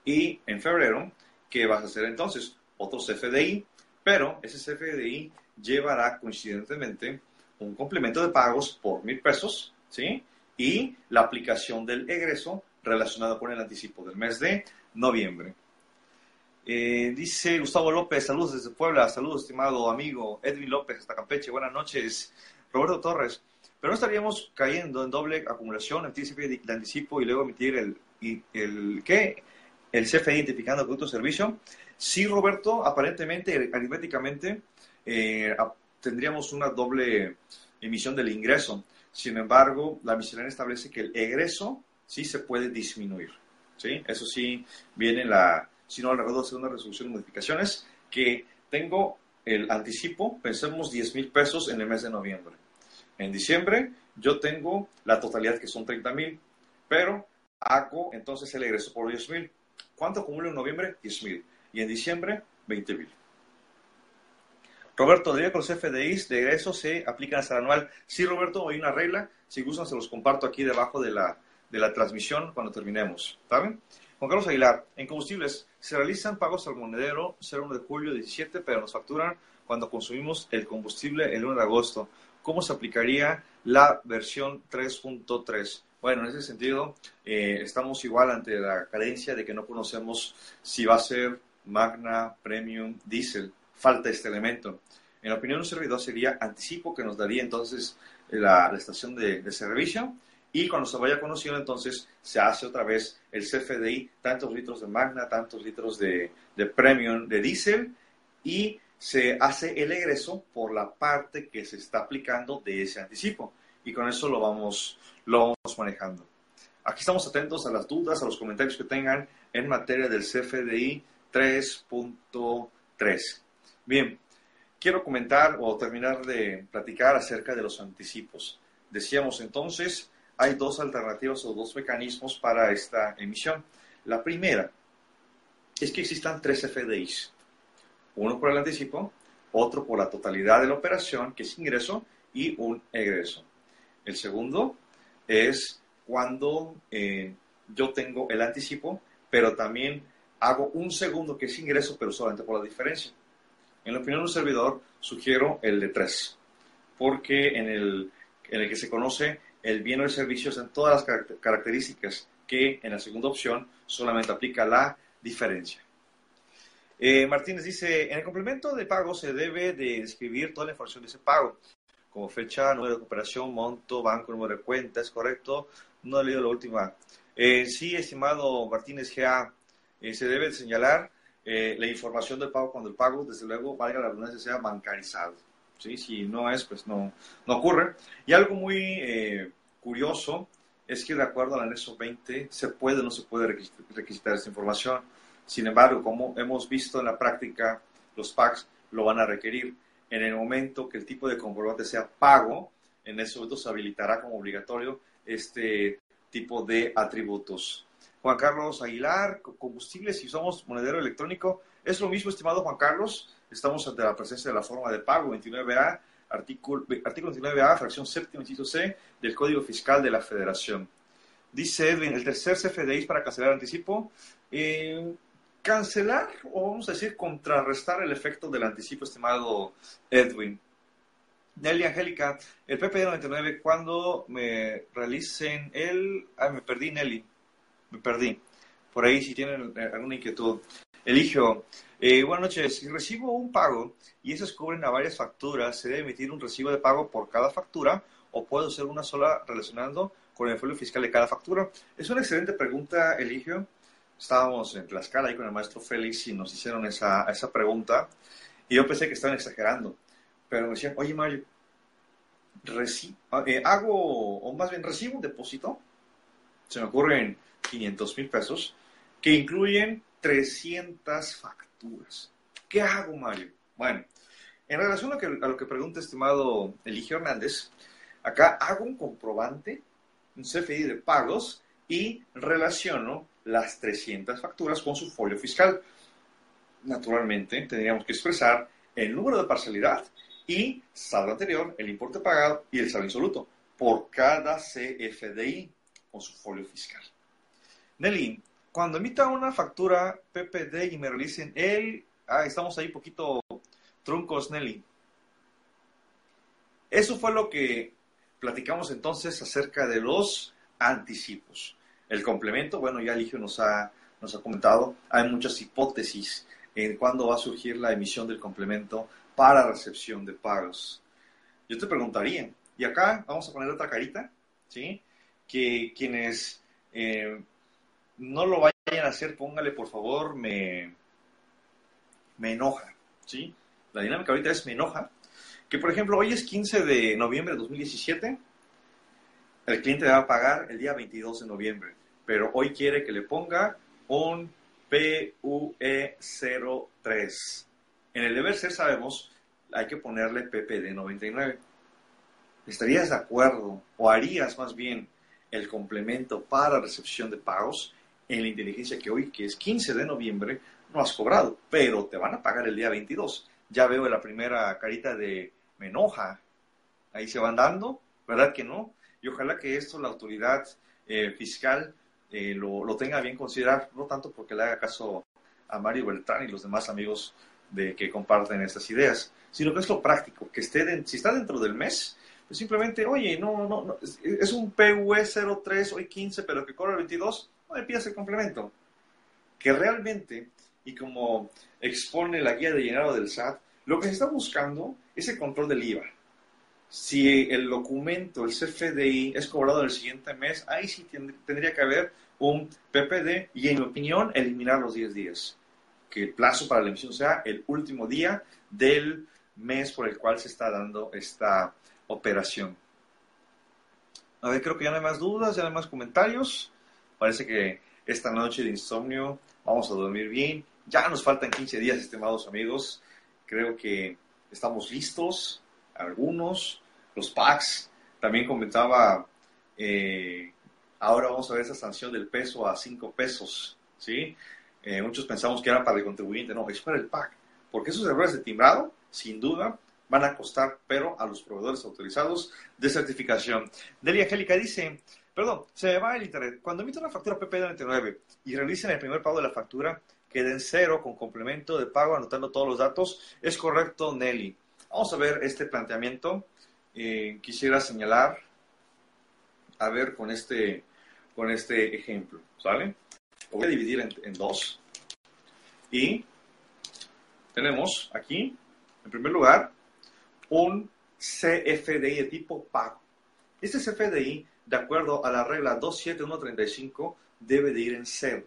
Y en febrero, ¿qué vas a hacer entonces? Otro CFDI, pero ese CFDI llevará coincidentemente un complemento de pagos por mil pesos, ¿sí? Y la aplicación del egreso relacionado con el anticipo del mes de noviembre. Eh, dice Gustavo López, saludos desde Puebla, saludos estimado amigo Edwin López hasta Campeche, buenas noches. Roberto Torres, pero no estaríamos cayendo en doble acumulación, anticipo de anticipo y luego emitir el, el, ¿qué? el CFE identificando producto o servicio. Sí, Roberto, aparentemente, aritméticamente, eh, tendríamos una doble emisión del ingreso. Sin embargo, la miscelánea establece que el egreso sí se puede disminuir. ¿sí? Eso sí viene la, si no, alrededor de segunda resolución de modificaciones, que tengo el anticipo, pensemos 10 mil pesos en el mes de noviembre. En diciembre yo tengo la totalidad que son 30 mil, pero hago entonces el egreso por 10 mil. ¿Cuánto acumulo en noviembre? 10 mil. Y en diciembre, 20 mil. Roberto, diría que los FDIs de egreso se aplican hasta el anual. Sí, Roberto, hay una regla. Si gustan, se los comparto aquí debajo de la, de la transmisión cuando terminemos. ¿Saben? Juan Carlos Aguilar, en combustibles se realizan pagos al monedero 01 de julio 17, pero nos facturan cuando consumimos el combustible el 1 de agosto. ¿Cómo se aplicaría la versión 3.3? Bueno, en ese sentido, eh, estamos igual ante la carencia de que no conocemos si va a ser Magna, Premium, Diesel. Falta este elemento. En la opinión de un servidor sería anticipo que nos daría entonces la, estación de, de servicio y cuando se vaya conociendo, entonces se hace otra vez el CFDI, tantos litros de Magna, tantos litros de, de Premium de diésel, y se hace el egreso por la parte que se está aplicando de ese anticipo. Y con eso lo vamos, lo vamos manejando. Aquí estamos atentos a las dudas, a los comentarios que tengan en materia del CFDI 3.3. Bien, quiero comentar o terminar de platicar acerca de los anticipos. Decíamos entonces hay dos alternativas o dos mecanismos para esta emisión. La primera es que existan tres FDIs, uno por el anticipo, otro por la totalidad de la operación, que es ingreso, y un egreso. El segundo es cuando eh, yo tengo el anticipo, pero también hago un segundo que es ingreso, pero solamente por la diferencia. En la opinión del servidor, sugiero el de tres, porque en el, en el que se conoce el bien o el servicio en todas las características que en la segunda opción solamente aplica la diferencia. Eh, Martínez dice, en el complemento de pago se debe de escribir toda la información de ese pago. como fecha, número de operación, monto, banco, número de cuenta, ¿es correcto? No he leído la última. Eh, sí, estimado Martínez GA, eh, se debe señalar eh, la información del pago cuando el pago, desde luego, valga la redundancia, sea bancarizado. ¿Sí? Si no es, pues no, no ocurre. Y algo muy curioso es que de acuerdo al anexo 20 se puede o no se puede requisitar esta información. Sin embargo, como hemos visto en la práctica, los PACs lo van a requerir. En el momento que el tipo de comprobante sea pago, en ese momento se habilitará como obligatorio este tipo de atributos. Juan Carlos Aguilar, combustible, si somos monedero electrónico, es lo mismo, estimado Juan Carlos. Estamos ante la presencia de la forma de pago 29A, artículo, artículo 29A, fracción séptima, inciso C, del Código Fiscal de la Federación. Dice Edwin, el tercer CFDI para cancelar anticipo. Eh, cancelar o vamos a decir contrarrestar el efecto del anticipo, estimado Edwin. Nelly Angélica, el PPD 99, cuando me realicen el... Ah, me perdí, Nelly. Me perdí. Por ahí, si tienen alguna inquietud. Eligio, eh, buenas noches. Si recibo un pago y esos cubren a varias facturas, ¿se debe emitir un recibo de pago por cada factura o puedo hacer una sola relacionando con el folio fiscal de cada factura? Es una excelente pregunta, Eligio estábamos en Tlaxcala ahí con el maestro Félix y nos hicieron esa, pregunta y yo pensé que estaban exagerando, pero me decían, oye Mario, eh, hago, o más bien recibo un depósito, se me ocurren 500 mil pesos, que incluyen 300 facturas. ¿Qué hago, Mario? Bueno, en relación a, a lo que pregunta estimado Eligio Hernández, acá hago un comprobante, un CFI de pagos y relaciono las 300 facturas con su folio fiscal. Naturalmente, tendríamos que expresar el número de parcialidad y saldo anterior, el importe pagado y el saldo insoluto por cada CFDI con su folio fiscal. Nelly, cuando emita una factura PPD y me realicen el... Ah, estamos ahí poquito truncos, Nelly. Eso fue lo que platicamos entonces acerca de los anticipos. El complemento, bueno, ya Eligio nos ha, nos ha comentado, hay muchas hipótesis en cuándo va a surgir la emisión del complemento para recepción de pagos. Yo te preguntaría, y acá vamos a poner otra carita, ¿sí? Que quienes eh, no lo vayan a hacer, póngale por favor, me, me enoja, ¿sí? La dinámica ahorita es me enoja. Que por ejemplo, hoy es 15 de noviembre de 2017 el cliente va a pagar el día 22 de noviembre, pero hoy quiere que le ponga un PUE03. En el deber ser sabemos, hay que ponerle PPD99. ¿Estarías de acuerdo o harías más bien el complemento para recepción de pagos en la inteligencia que hoy, que es 15 de noviembre, no has cobrado, pero te van a pagar el día 22? Ya veo la primera carita de me enoja. Ahí se van dando, ¿verdad que no? y ojalá que esto la autoridad eh, fiscal eh, lo, tenga bien considerar, no tanto porque le haga caso a Mario Beltrán y los demás amigos de que comparten estas ideas, sino que es lo práctico, que esté si está dentro del mes, pues simplemente, oye, no, no, no es un PUE 03, hoy 15, pero que cobra el 22, no le pidas el complemento. Que realmente, y como expone la guía de llenado del SAT, lo que se está buscando es el control del IVA si el documento, el CFDI, es cobrado el siguiente mes, ahí sí tendría que haber un PPD y, en mi opinión, eliminar los 10 días. Que el plazo para la emisión sea el último día del mes por el cual se está dando esta operación. A ver, creo que ya no hay más dudas, ya no hay más comentarios. Parece que esta noche de insomnio vamos a dormir bien. Ya nos faltan 15 días, estimados amigos. Creo que estamos listos, algunos, los packs. También comentaba, eh, ahora vamos a ver esa sanción del peso a 5 pesos, ¿sí? Eh, muchos pensamos que era para el contribuyente, no, es para el PAC, porque esos errores de timbrado, sin duda, van a costar, pero a los proveedores autorizados de certificación. Delia Angélica dice, perdón, se me va el internet. Cuando emito una factura PP99 y realicen el primer pago de la factura, queden en cero con complemento de pago anotando todos los datos. Es correcto, Nelly. Vamos a ver este planteamiento. Eh, quisiera señalar, a ver, con este, con este ejemplo, ¿sale? Lo voy a dividir en, dos. Y tenemos aquí, en primer lugar, un CFDI de tipo pago. Este CFDI, de acuerdo a la regla 27135, debe de ir en cero,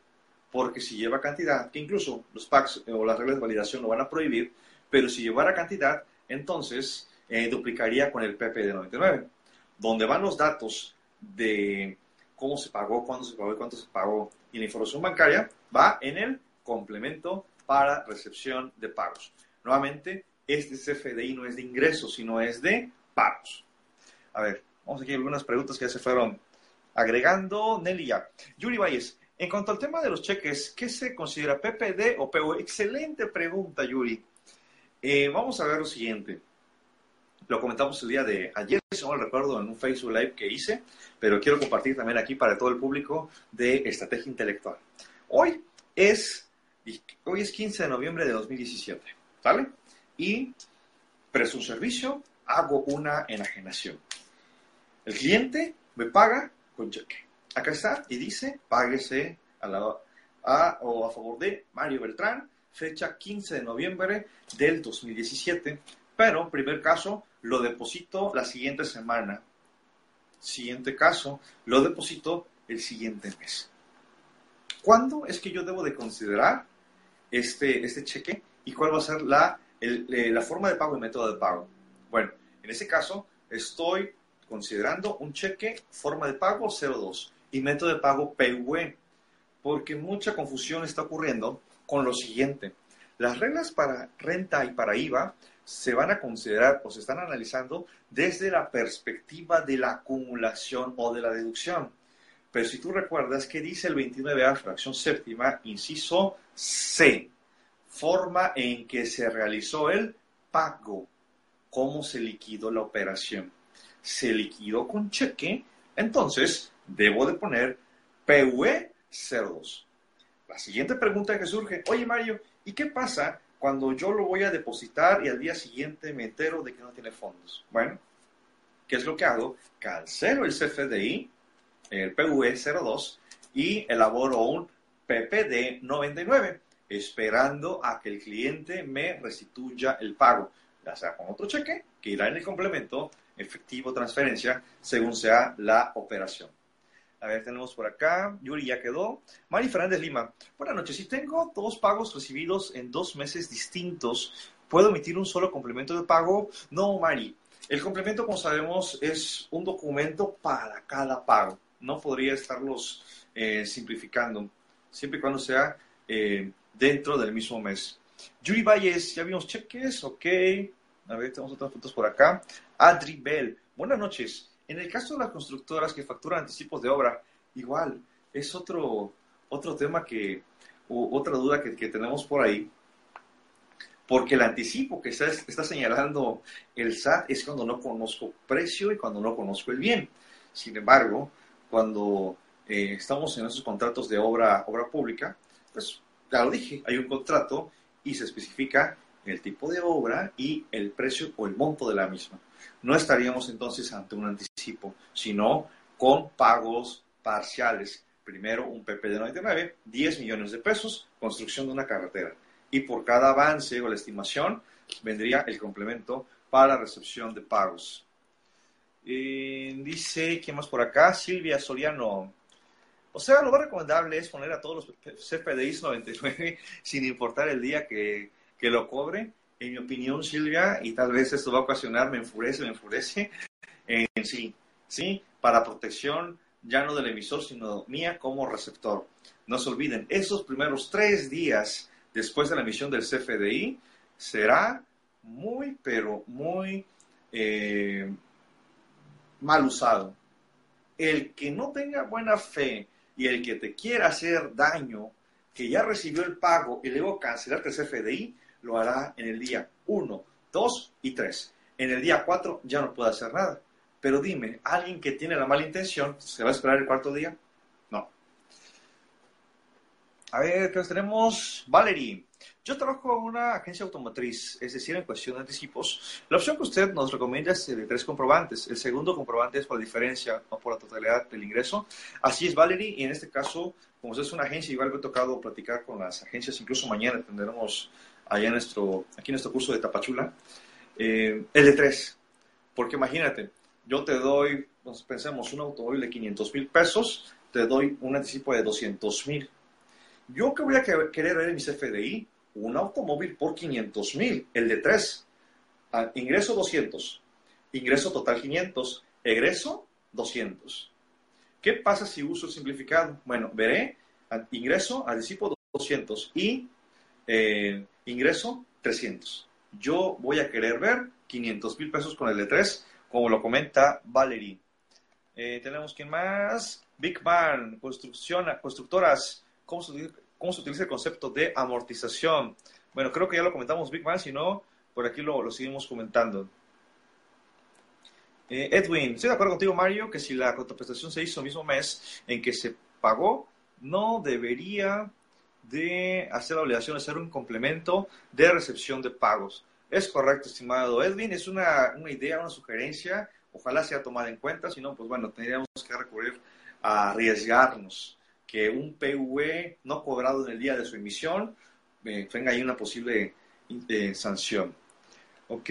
porque si lleva cantidad, que incluso los packs o las reglas de validación lo van a prohibir, pero si llevara cantidad, entonces eh, duplicaría con el PP de 99, donde van los datos de cómo se pagó, cuándo se pagó y cuánto se pagó. Y la información bancaria va en el complemento para recepción de pagos. Nuevamente, este CFDI no es de ingresos, sino es de pagos. A ver, vamos aquí a algunas preguntas que ya se fueron agregando. Nelly ya. Yuri Valles, en cuanto al tema de los cheques, ¿qué se considera PPD o PO? Excelente pregunta, Yuri. Eh, vamos a ver lo siguiente. Lo comentamos el día de ayer, si no recuerdo, en un Facebook Live que hice, pero quiero compartir también aquí para todo el público de estrategia intelectual. Hoy es, hoy es 15 de noviembre de 2017, ¿vale? Y presto un servicio, hago una enajenación. El cliente me paga con cheque. Acá está y dice, páguese a, la, a, o a favor de Mario Beltrán, fecha 15 de noviembre del 2017. Pero, primer caso, lo deposito la siguiente semana. Siguiente caso, lo deposito el siguiente mes. ¿Cuándo es que yo debo de considerar este, este cheque y cuál va a ser la, eh, la forma de pago y método de pago? Bueno, en ese caso estoy considerando un cheque forma de pago 02 y método de pago PV, porque mucha confusión está ocurriendo con lo siguiente. Las reglas para renta y para IVA se van a considerar o se están analizando desde la perspectiva de la acumulación o de la deducción. Pero si tú recuerdas que dice el 29A, fracción séptima, inciso C, forma en que se realizó el pago, cómo se liquidó la operación. Se liquidó con cheque, entonces debo de poner PUE 02. La siguiente pregunta que surge, oye Mario, ¿y qué pasa cuando yo lo voy a depositar y al día siguiente me entero de que no tiene fondos? Bueno, ¿qué es lo que hago? Cancelo el CFDI, el PUE 02, y elaboro un PPD 99, esperando a que el cliente me restituya el pago, ya sea con otro cheque, que irá en el complemento, efectivo, transferencia, según sea la operación. A ver, tenemos por acá. Yuri ya quedó. Mari Fernández Lima. Buenas noches. Si tengo dos pagos recibidos en dos meses distintos, ¿puedo emitir un solo complemento de pago? No, Mari. El complemento, como sabemos, es un documento para cada pago. No podría estarlos eh, simplificando, siempre y cuando sea eh, dentro del mismo mes. Yuri Valles, ya vimos cheques, ok. A ver, tenemos otras fotos por acá. Adri Bell, buenas noches. En el caso de las constructoras que facturan anticipos de obra, igual, es otro, otro tema que, otra duda que, tenemos por ahí, porque el anticipo que está, está, señalando el SAT es cuando no conozco precio y cuando no conozco el bien. Sin embargo, cuando eh, estamos en esos contratos de obra, obra pública, pues ya lo dije, hay un contrato y se especifica el tipo de obra y el precio o el monto de la misma. No estaríamos entonces ante un anticipo, sino con pagos parciales. Primero un PP de 99, 10 millones de pesos, construcción de una carretera. Y por cada avance o la estimación vendría el complemento para recepción de pagos. Eh, dice, ¿quién más por acá? Silvia Soriano. O sea, lo más recomendable es poner a todos los CFDIs 99 sin importar el día que, que lo cobre en mi opinión, Silvia, y tal vez esto va a ocasionar, me enfurece, me enfurece, en sí, sí, para protección ya no del emisor, sino mía como receptor. No se olviden, esos primeros tres días después de la emisión del CFDI será muy, pero muy eh, mal usado. El que no tenga buena fe y el que te quiera hacer daño, que ya recibió el pago y luego cancelarte el CFDI, lo hará en el día 1, 2 y 3. En el día 4 ya no puede hacer nada. Pero dime, ¿alguien que tiene la mala intención se va a esperar el cuarto día? No. A ver, ¿qué tenemos? Valerie. Yo trabajo en una agencia automotriz, es decir, en cuestión de anticipos. La opción que usted nos recomienda es de tres comprobantes. El segundo comprobante es por la diferencia, no por la totalidad del ingreso. Así es, Valerie, y en este caso, como usted es una agencia, igual me ha tocado platicar con las agencias, incluso mañana tendremos allá en nuestro, aquí en nuestro curso de Tapachula, eh, el de tres. Porque imagínate, yo te doy, pues, pensemos, un automóvil de 500 mil pesos, te doy un anticipo de 200 mil. ¿Yo qué voy a querer ver en mi CFDI? Un automóvil por 500 mil, el de 3. Ah, ingreso 200, ingreso total 500, egreso 200. ¿Qué pasa si uso el simplificado? Bueno, veré ingreso, anticipo 200 y eh, ingreso 300. Yo voy a querer ver 500 mil pesos con el de 3, como lo comenta Valerie. Eh, tenemos quien más. Big Bang, construcción, constructoras, ¿cómo se, utiliza, el concepto de amortización? Bueno, creo que ya lo comentamos Big Bang, si no, por aquí lo, seguimos comentando. Eh, Edwin, estoy de acuerdo contigo, Mario, que si la contraprestación se hizo el mismo mes en que se pagó, no debería de hacer la obligación de ser un complemento de recepción de pagos. Es correcto, estimado Edwin, es una, una idea, una sugerencia, ojalá sea tomada en cuenta, si no, pues bueno, tendríamos que recurrir a arriesgarnos que un PV no cobrado en el día de su emisión eh, tenga ahí una posible eh, sanción. Ok,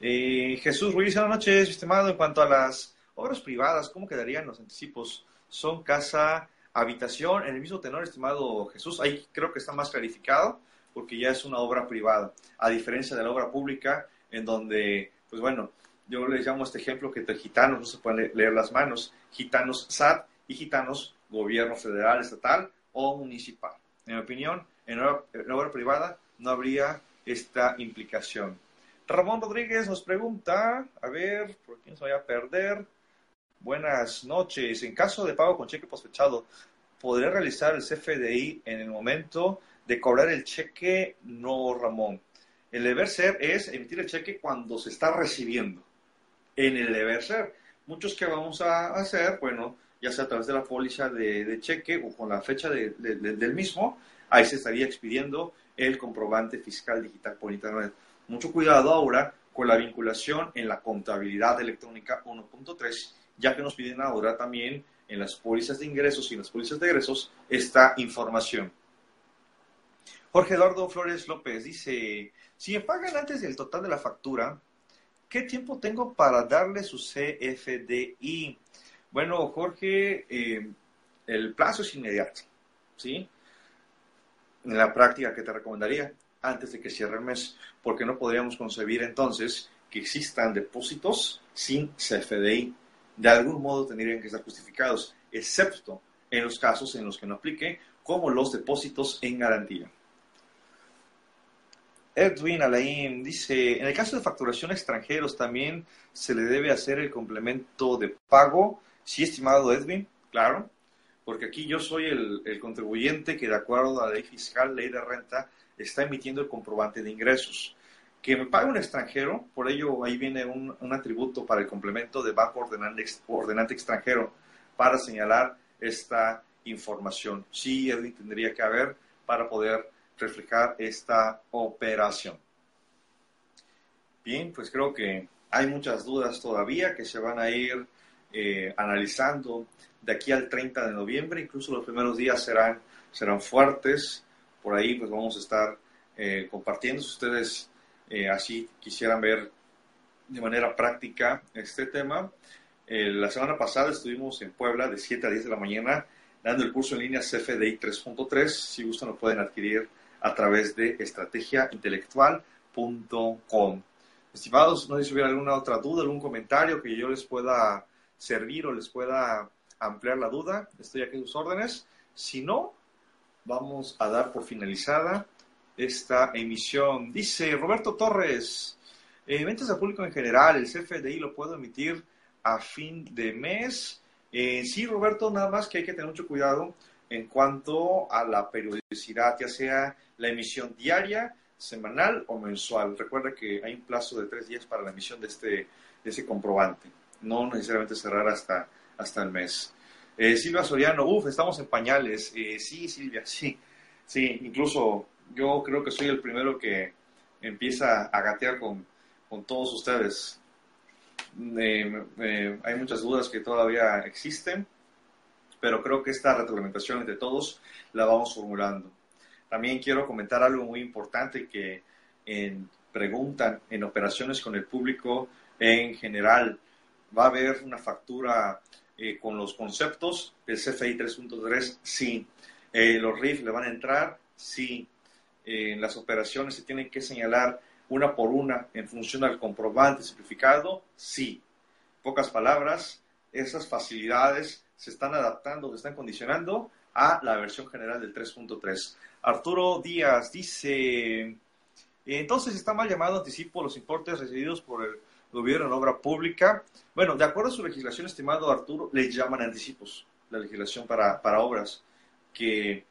eh, Jesús Ruiz, buenas noches, estimado. En cuanto a las obras privadas, ¿cómo quedarían los anticipos? ¿Son casa, habitación? En el mismo tenor, estimado Jesús, ahí creo que está más clarificado porque ya es una obra privada, a diferencia de la obra pública, en donde, pues bueno, yo les llamo este ejemplo que entre gitanos no se pueden leer las manos, gitanos SAT y gitanos gobierno federal, estatal o municipal. En mi opinión, en obra, en obra privada no habría esta implicación. Ramón Rodríguez nos pregunta, a ver, ¿por quién se vaya a perder? Buenas noches. En caso de pago con cheque posfechado, ¿podré realizar el CFDI en el momento de cobrar el cheque? No, Ramón. El deber ser es emitir el cheque cuando se está recibiendo. En el deber ser. Muchos que vamos a hacer, bueno, ya sea a través de la póliza de, cheque o con la fecha del mismo, ahí se estaría expidiendo el comprobante fiscal digital por Internet. Mucho cuidado ahora con la vinculación en la contabilidad electrónica 1.3, ya que nos piden ahora también en las pólizas de ingresos y en las pólizas de egresos esta información. Jorge Eduardo Flores López dice, si me pagan antes del total de la factura, ¿qué tiempo tengo para darle su CFDI? Bueno, Jorge, eh, el plazo es inmediato, ¿sí? En la práctica, ¿qué te recomendaría? Antes de que cierre el mes, porque no podríamos concebir entonces que existan depósitos sin CFDI. De algún modo tendrían que estar justificados, excepto en los casos en los que no aplique, como los depósitos en garantía. Edwin Alain dice, en el caso de facturación extranjeros también se le debe hacer el complemento de pago Sí, estimado Edwin, claro, porque aquí yo soy el, contribuyente que de acuerdo a la ley fiscal, ley de renta, está emitiendo el comprobante de ingresos. Que me pague un extranjero, por ello ahí viene un, atributo para el complemento de ordenante, ordenante extranjero para señalar esta información. Sí, Edwin tendría que haber para poder reflejar esta operación. Bien, pues creo que hay muchas dudas todavía que se van a ir eh, analizando de aquí al 30 de noviembre, incluso los primeros días serán, serán fuertes, por ahí pues vamos a estar eh, compartiendo, si ustedes eh, así quisieran ver de manera práctica este tema. la semana pasada estuvimos en Puebla de 7 a 10 de la mañana dando el curso en línea CFDI 3.3, si gustan lo pueden adquirir a través de estrategiaintelectual.com. Estimados, no sé si hubiera alguna otra duda, algún comentario que yo les pueda servir o les pueda ampliar la duda, estoy aquí a sus órdenes. Si no, vamos a dar por finalizada esta emisión. Dice Roberto Torres, eh, al público en general, el CFDI lo puedo emitir a fin de mes. Eh, sí, Roberto, nada más que hay que tener mucho cuidado en cuanto a la periodicidad, ya sea la emisión diaria, semanal o mensual. Recuerda que hay un plazo de tres días para la emisión de este, de ese comprobante no necesariamente cerrar hasta, hasta el mes. Eh, Silvia Soriano, uff, estamos en pañales. Eh, sí, Silvia, sí. Sí, incluso yo creo que soy el primero que empieza a gatear con, con todos ustedes. Eh, hay muchas dudas que todavía existen, pero creo que esta retroalimentación entre todos la vamos formulando. También quiero comentar algo muy importante que en, preguntan en operaciones con el público en general. ¿Va a haber una factura eh, con los conceptos del CFI 3.3? Sí. Eh, ¿Los RIF le van a entrar? Sí. Eh, las operaciones se tienen que señalar una por una en función al comprobante simplificado? Sí. Pocas palabras, esas facilidades se están adaptando, se están condicionando a la versión general del 3.3. Arturo Díaz dice, entonces está mal llamado anticipo los importes recibidos por el gobierno en obra pública. Bueno, de acuerdo a su legislación, estimado Arturo, le llaman anticipos, la legislación para, para obras, que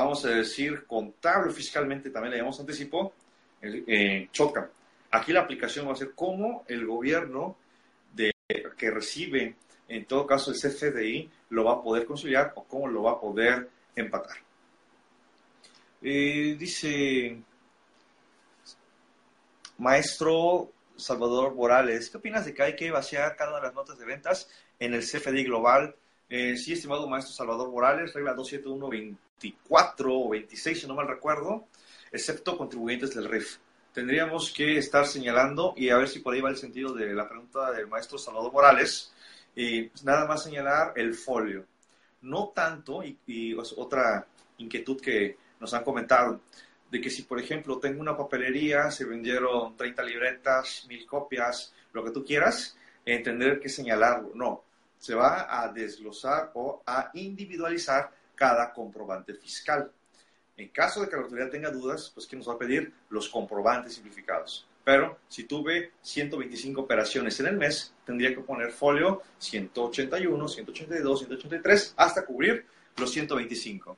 vamos a decir contable fiscalmente también le llamamos anticipo, eh, choca. Aquí la aplicación va a ser cómo el gobierno de, que recibe, en todo caso, el CFDI, lo va a poder conciliar o cómo lo va a poder empatar. Eh, dice Maestro Salvador Morales, ¿qué opinas de que hay que vaciar cada una de las notas de ventas en el CFDI global? Eh, sí, estimado maestro Salvador Morales, regla 27124 o 26, si no mal recuerdo, excepto contribuyentes del RIF. Tendríamos que estar señalando, y a ver si por ahí va el sentido de la pregunta del maestro Salvador Morales, y nada más señalar el folio. No tanto, y, y otra inquietud que nos han comentado, de que si, por ejemplo, tengo una papelería, se vendieron 30 libretas, mil copias, lo que tú quieras, entender que señalarlo. No, se va a desglosar o a individualizar cada comprobante fiscal. En caso de que la autoridad tenga dudas, pues que nos va a pedir los comprobantes simplificados. Pero si tuve 125 operaciones en el mes, tendría que poner folio 181, 182, 183 hasta cubrir los 125.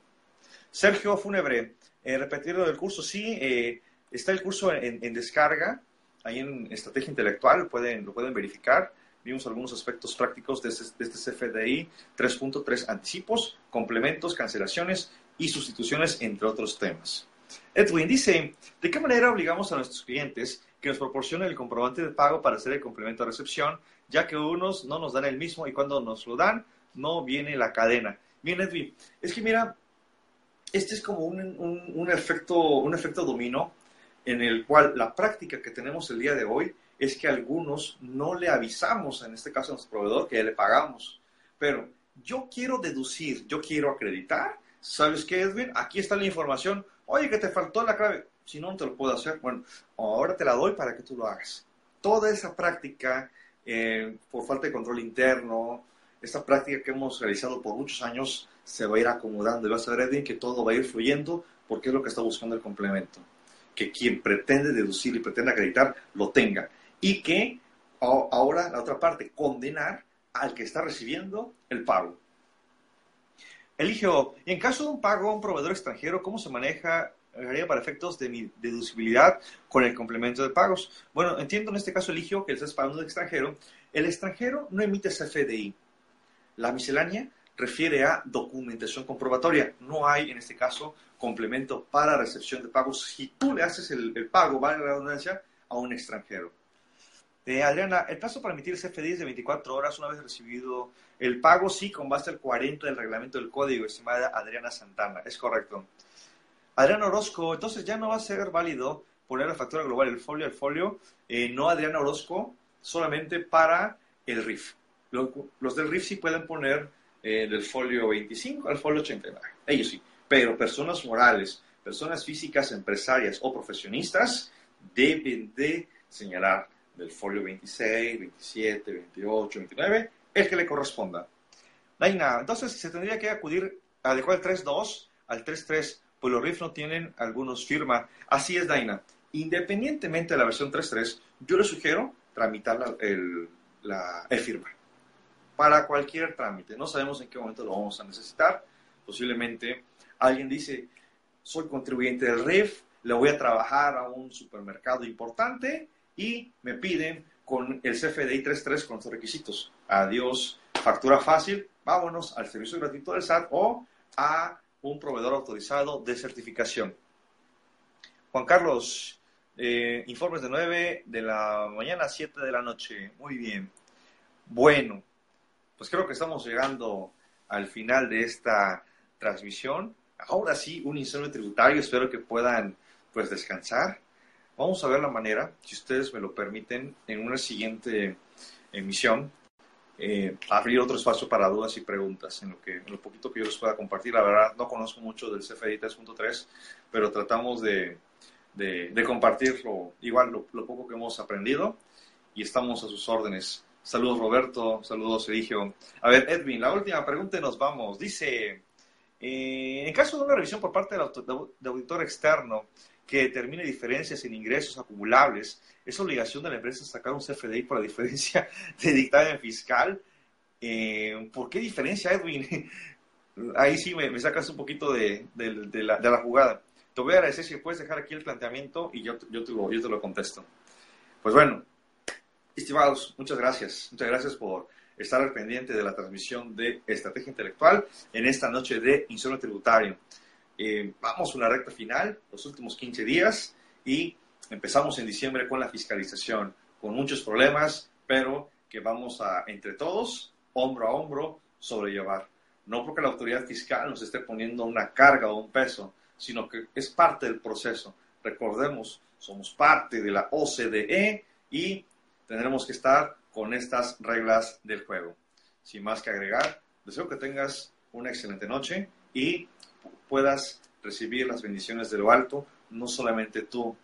Sergio Fúnebre, eh, repetir del curso, sí, eh, está el curso en, descarga, ahí en Estrategia Intelectual, lo pueden verificar. Vimos algunos aspectos prácticos de este, de este CFDI 3.3, anticipos, complementos, cancelaciones y sustituciones, entre otros temas. Edwin dice, ¿de qué manera obligamos a nuestros clientes que nos proporcionen el comprobante de pago para hacer el complemento de recepción, ya que unos no nos dan el mismo y cuando nos lo dan, no viene la cadena? Bien, Edwin, es que mira, este es como un, efecto, un efecto dominó en el cual la práctica que tenemos el día de hoy es que algunos no le avisamos, en este caso a nuestro proveedor, que le pagamos. Pero yo quiero deducir, yo quiero acreditar. ¿Sabes qué, Edwin? Aquí está la información. Oye, que te faltó la clave. Si no, no te lo puedo hacer. Bueno, ahora te la doy para que tú lo hagas. Toda esa práctica, eh, por falta de control interno, esta práctica que hemos realizado por muchos años, se va a ir acomodando y vas a ver, Edwin, que todo va a ir fluyendo porque es lo que está buscando el complemento. Que quien pretende deducir y pretende acreditar lo tenga. Y que ahora la otra parte, condenar al que está recibiendo el pago. Eligio, y en caso de un pago a un proveedor extranjero, ¿cómo se maneja para efectos de mi deducibilidad con el complemento de pagos? Bueno, entiendo en este caso, Eligio, que le estás pagando al extranjero. El extranjero no emite CFDI. La miscelánea refiere a documentación comprobatoria. No hay, en este caso, complemento para recepción de pagos si tú le haces el, pago, vale la redundancia, a un extranjero. Eh, Adriana, el plazo para emitir CFDI es de 24 horas una vez recibido el pago, sí, con base al 40 del reglamento del código, estimada Adriana Santana. Es correcto. Adriana Orozco, entonces ya no va a ser válido poner la factura global, el folio al folio, eh, no Adriana Orozco, solamente para el RIF. los del RIF sí pueden poner eh, del folio 25 al folio 89. Ellos sí. Pero personas morales, personas físicas, empresarias o profesionistas deben de señalar del folio 26, 27, 28, 29, el que le corresponda. Daina, entonces se tendría que acudir adecuar el 3.2 al 3.3, pues los RIF no tienen algunos firma. Así es, Daina. Independientemente de la versión 3.3, yo le sugiero tramitar la, el, la, firma para cualquier trámite. No sabemos en qué momento lo vamos a necesitar. Posiblemente alguien dice, soy contribuyente del RIF, le voy a trabajar a un supermercado importante y me piden con el CFDI 33 con sus requisitos. Adiós, factura fácil, vámonos al servicio gratuito del SAT o a un proveedor autorizado de certificación. Juan Carlos, eh, informes de 9 de la mañana a 7 de la noche. Muy bien. Bueno, pues creo que estamos llegando al final de esta transmisión. Ahora sí, un insomnio tributario, espero que puedan pues descansar. Vamos a ver la manera, si ustedes me lo permiten, en una siguiente emisión, eh, abrir otro espacio para dudas y preguntas en lo, que, en lo poquito que yo les pueda compartir. La verdad, no conozco mucho del CFDI 3.3, pero tratamos de, de, compartirlo, igual lo, poco que hemos aprendido, y estamos a sus órdenes. Saludos Roberto, saludos Sergio. A ver, Edwin, la última pregunta y nos vamos. Dice, eh, en caso de una revisión por parte del de auditor externo que determine diferencias en ingresos acumulables, ¿es obligación de la empresa sacar un CFDI por la diferencia de dictamen fiscal? Eh, ¿Por qué diferencia, Edwin? Ahí sí me, me sacas un poquito de, de, de, la, de, la, jugada. Te voy a agradecer si puedes dejar aquí el planteamiento y yo, yo, te, lo, yo te lo contesto. Pues bueno, estimados, muchas gracias. Muchas gracias por estar al pendiente de la transmisión de Estrategia Intelectual en esta noche de Insomnio Tributario. Eh, vamos a una recta final, los últimos 15 días, y empezamos en diciembre con la fiscalización, con muchos problemas, pero que vamos a, entre todos, hombro a hombro, sobrellevar. No porque la autoridad fiscal nos esté poniendo una carga o un peso, sino que es parte del proceso. Recordemos, somos parte de la OCDE y tendremos que estar con estas reglas del juego. Sin más que agregar, deseo que tengas una excelente noche y puedas recibir las bendiciones de lo alto, no solamente tú,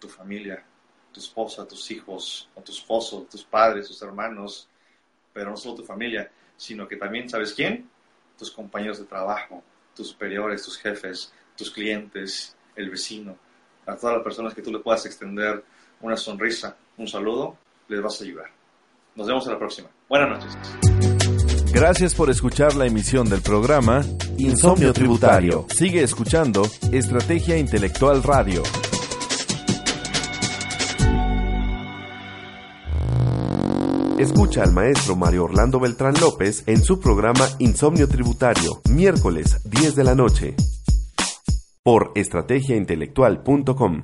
tu familia, tu esposa, tus hijos, o tu esposo, tus padres, tus hermanos, pero no solo tu familia, sino que también, ¿sabes quién? Tus compañeros de trabajo, tus superiores, tus jefes, tus clientes, el vecino, a todas las personas que tú le puedas extender una sonrisa, un saludo, les vas a ayudar. Nos vemos en la próxima. Buenas noches. Gracias por escuchar la emisión del programa Insomnio Tributario. Sigue escuchando Estrategia Intelectual Radio. Escucha al maestro Mario Orlando Beltrán López en su programa Insomnio Tributario, miércoles 10 de la noche, por estrategiaintelectual.com.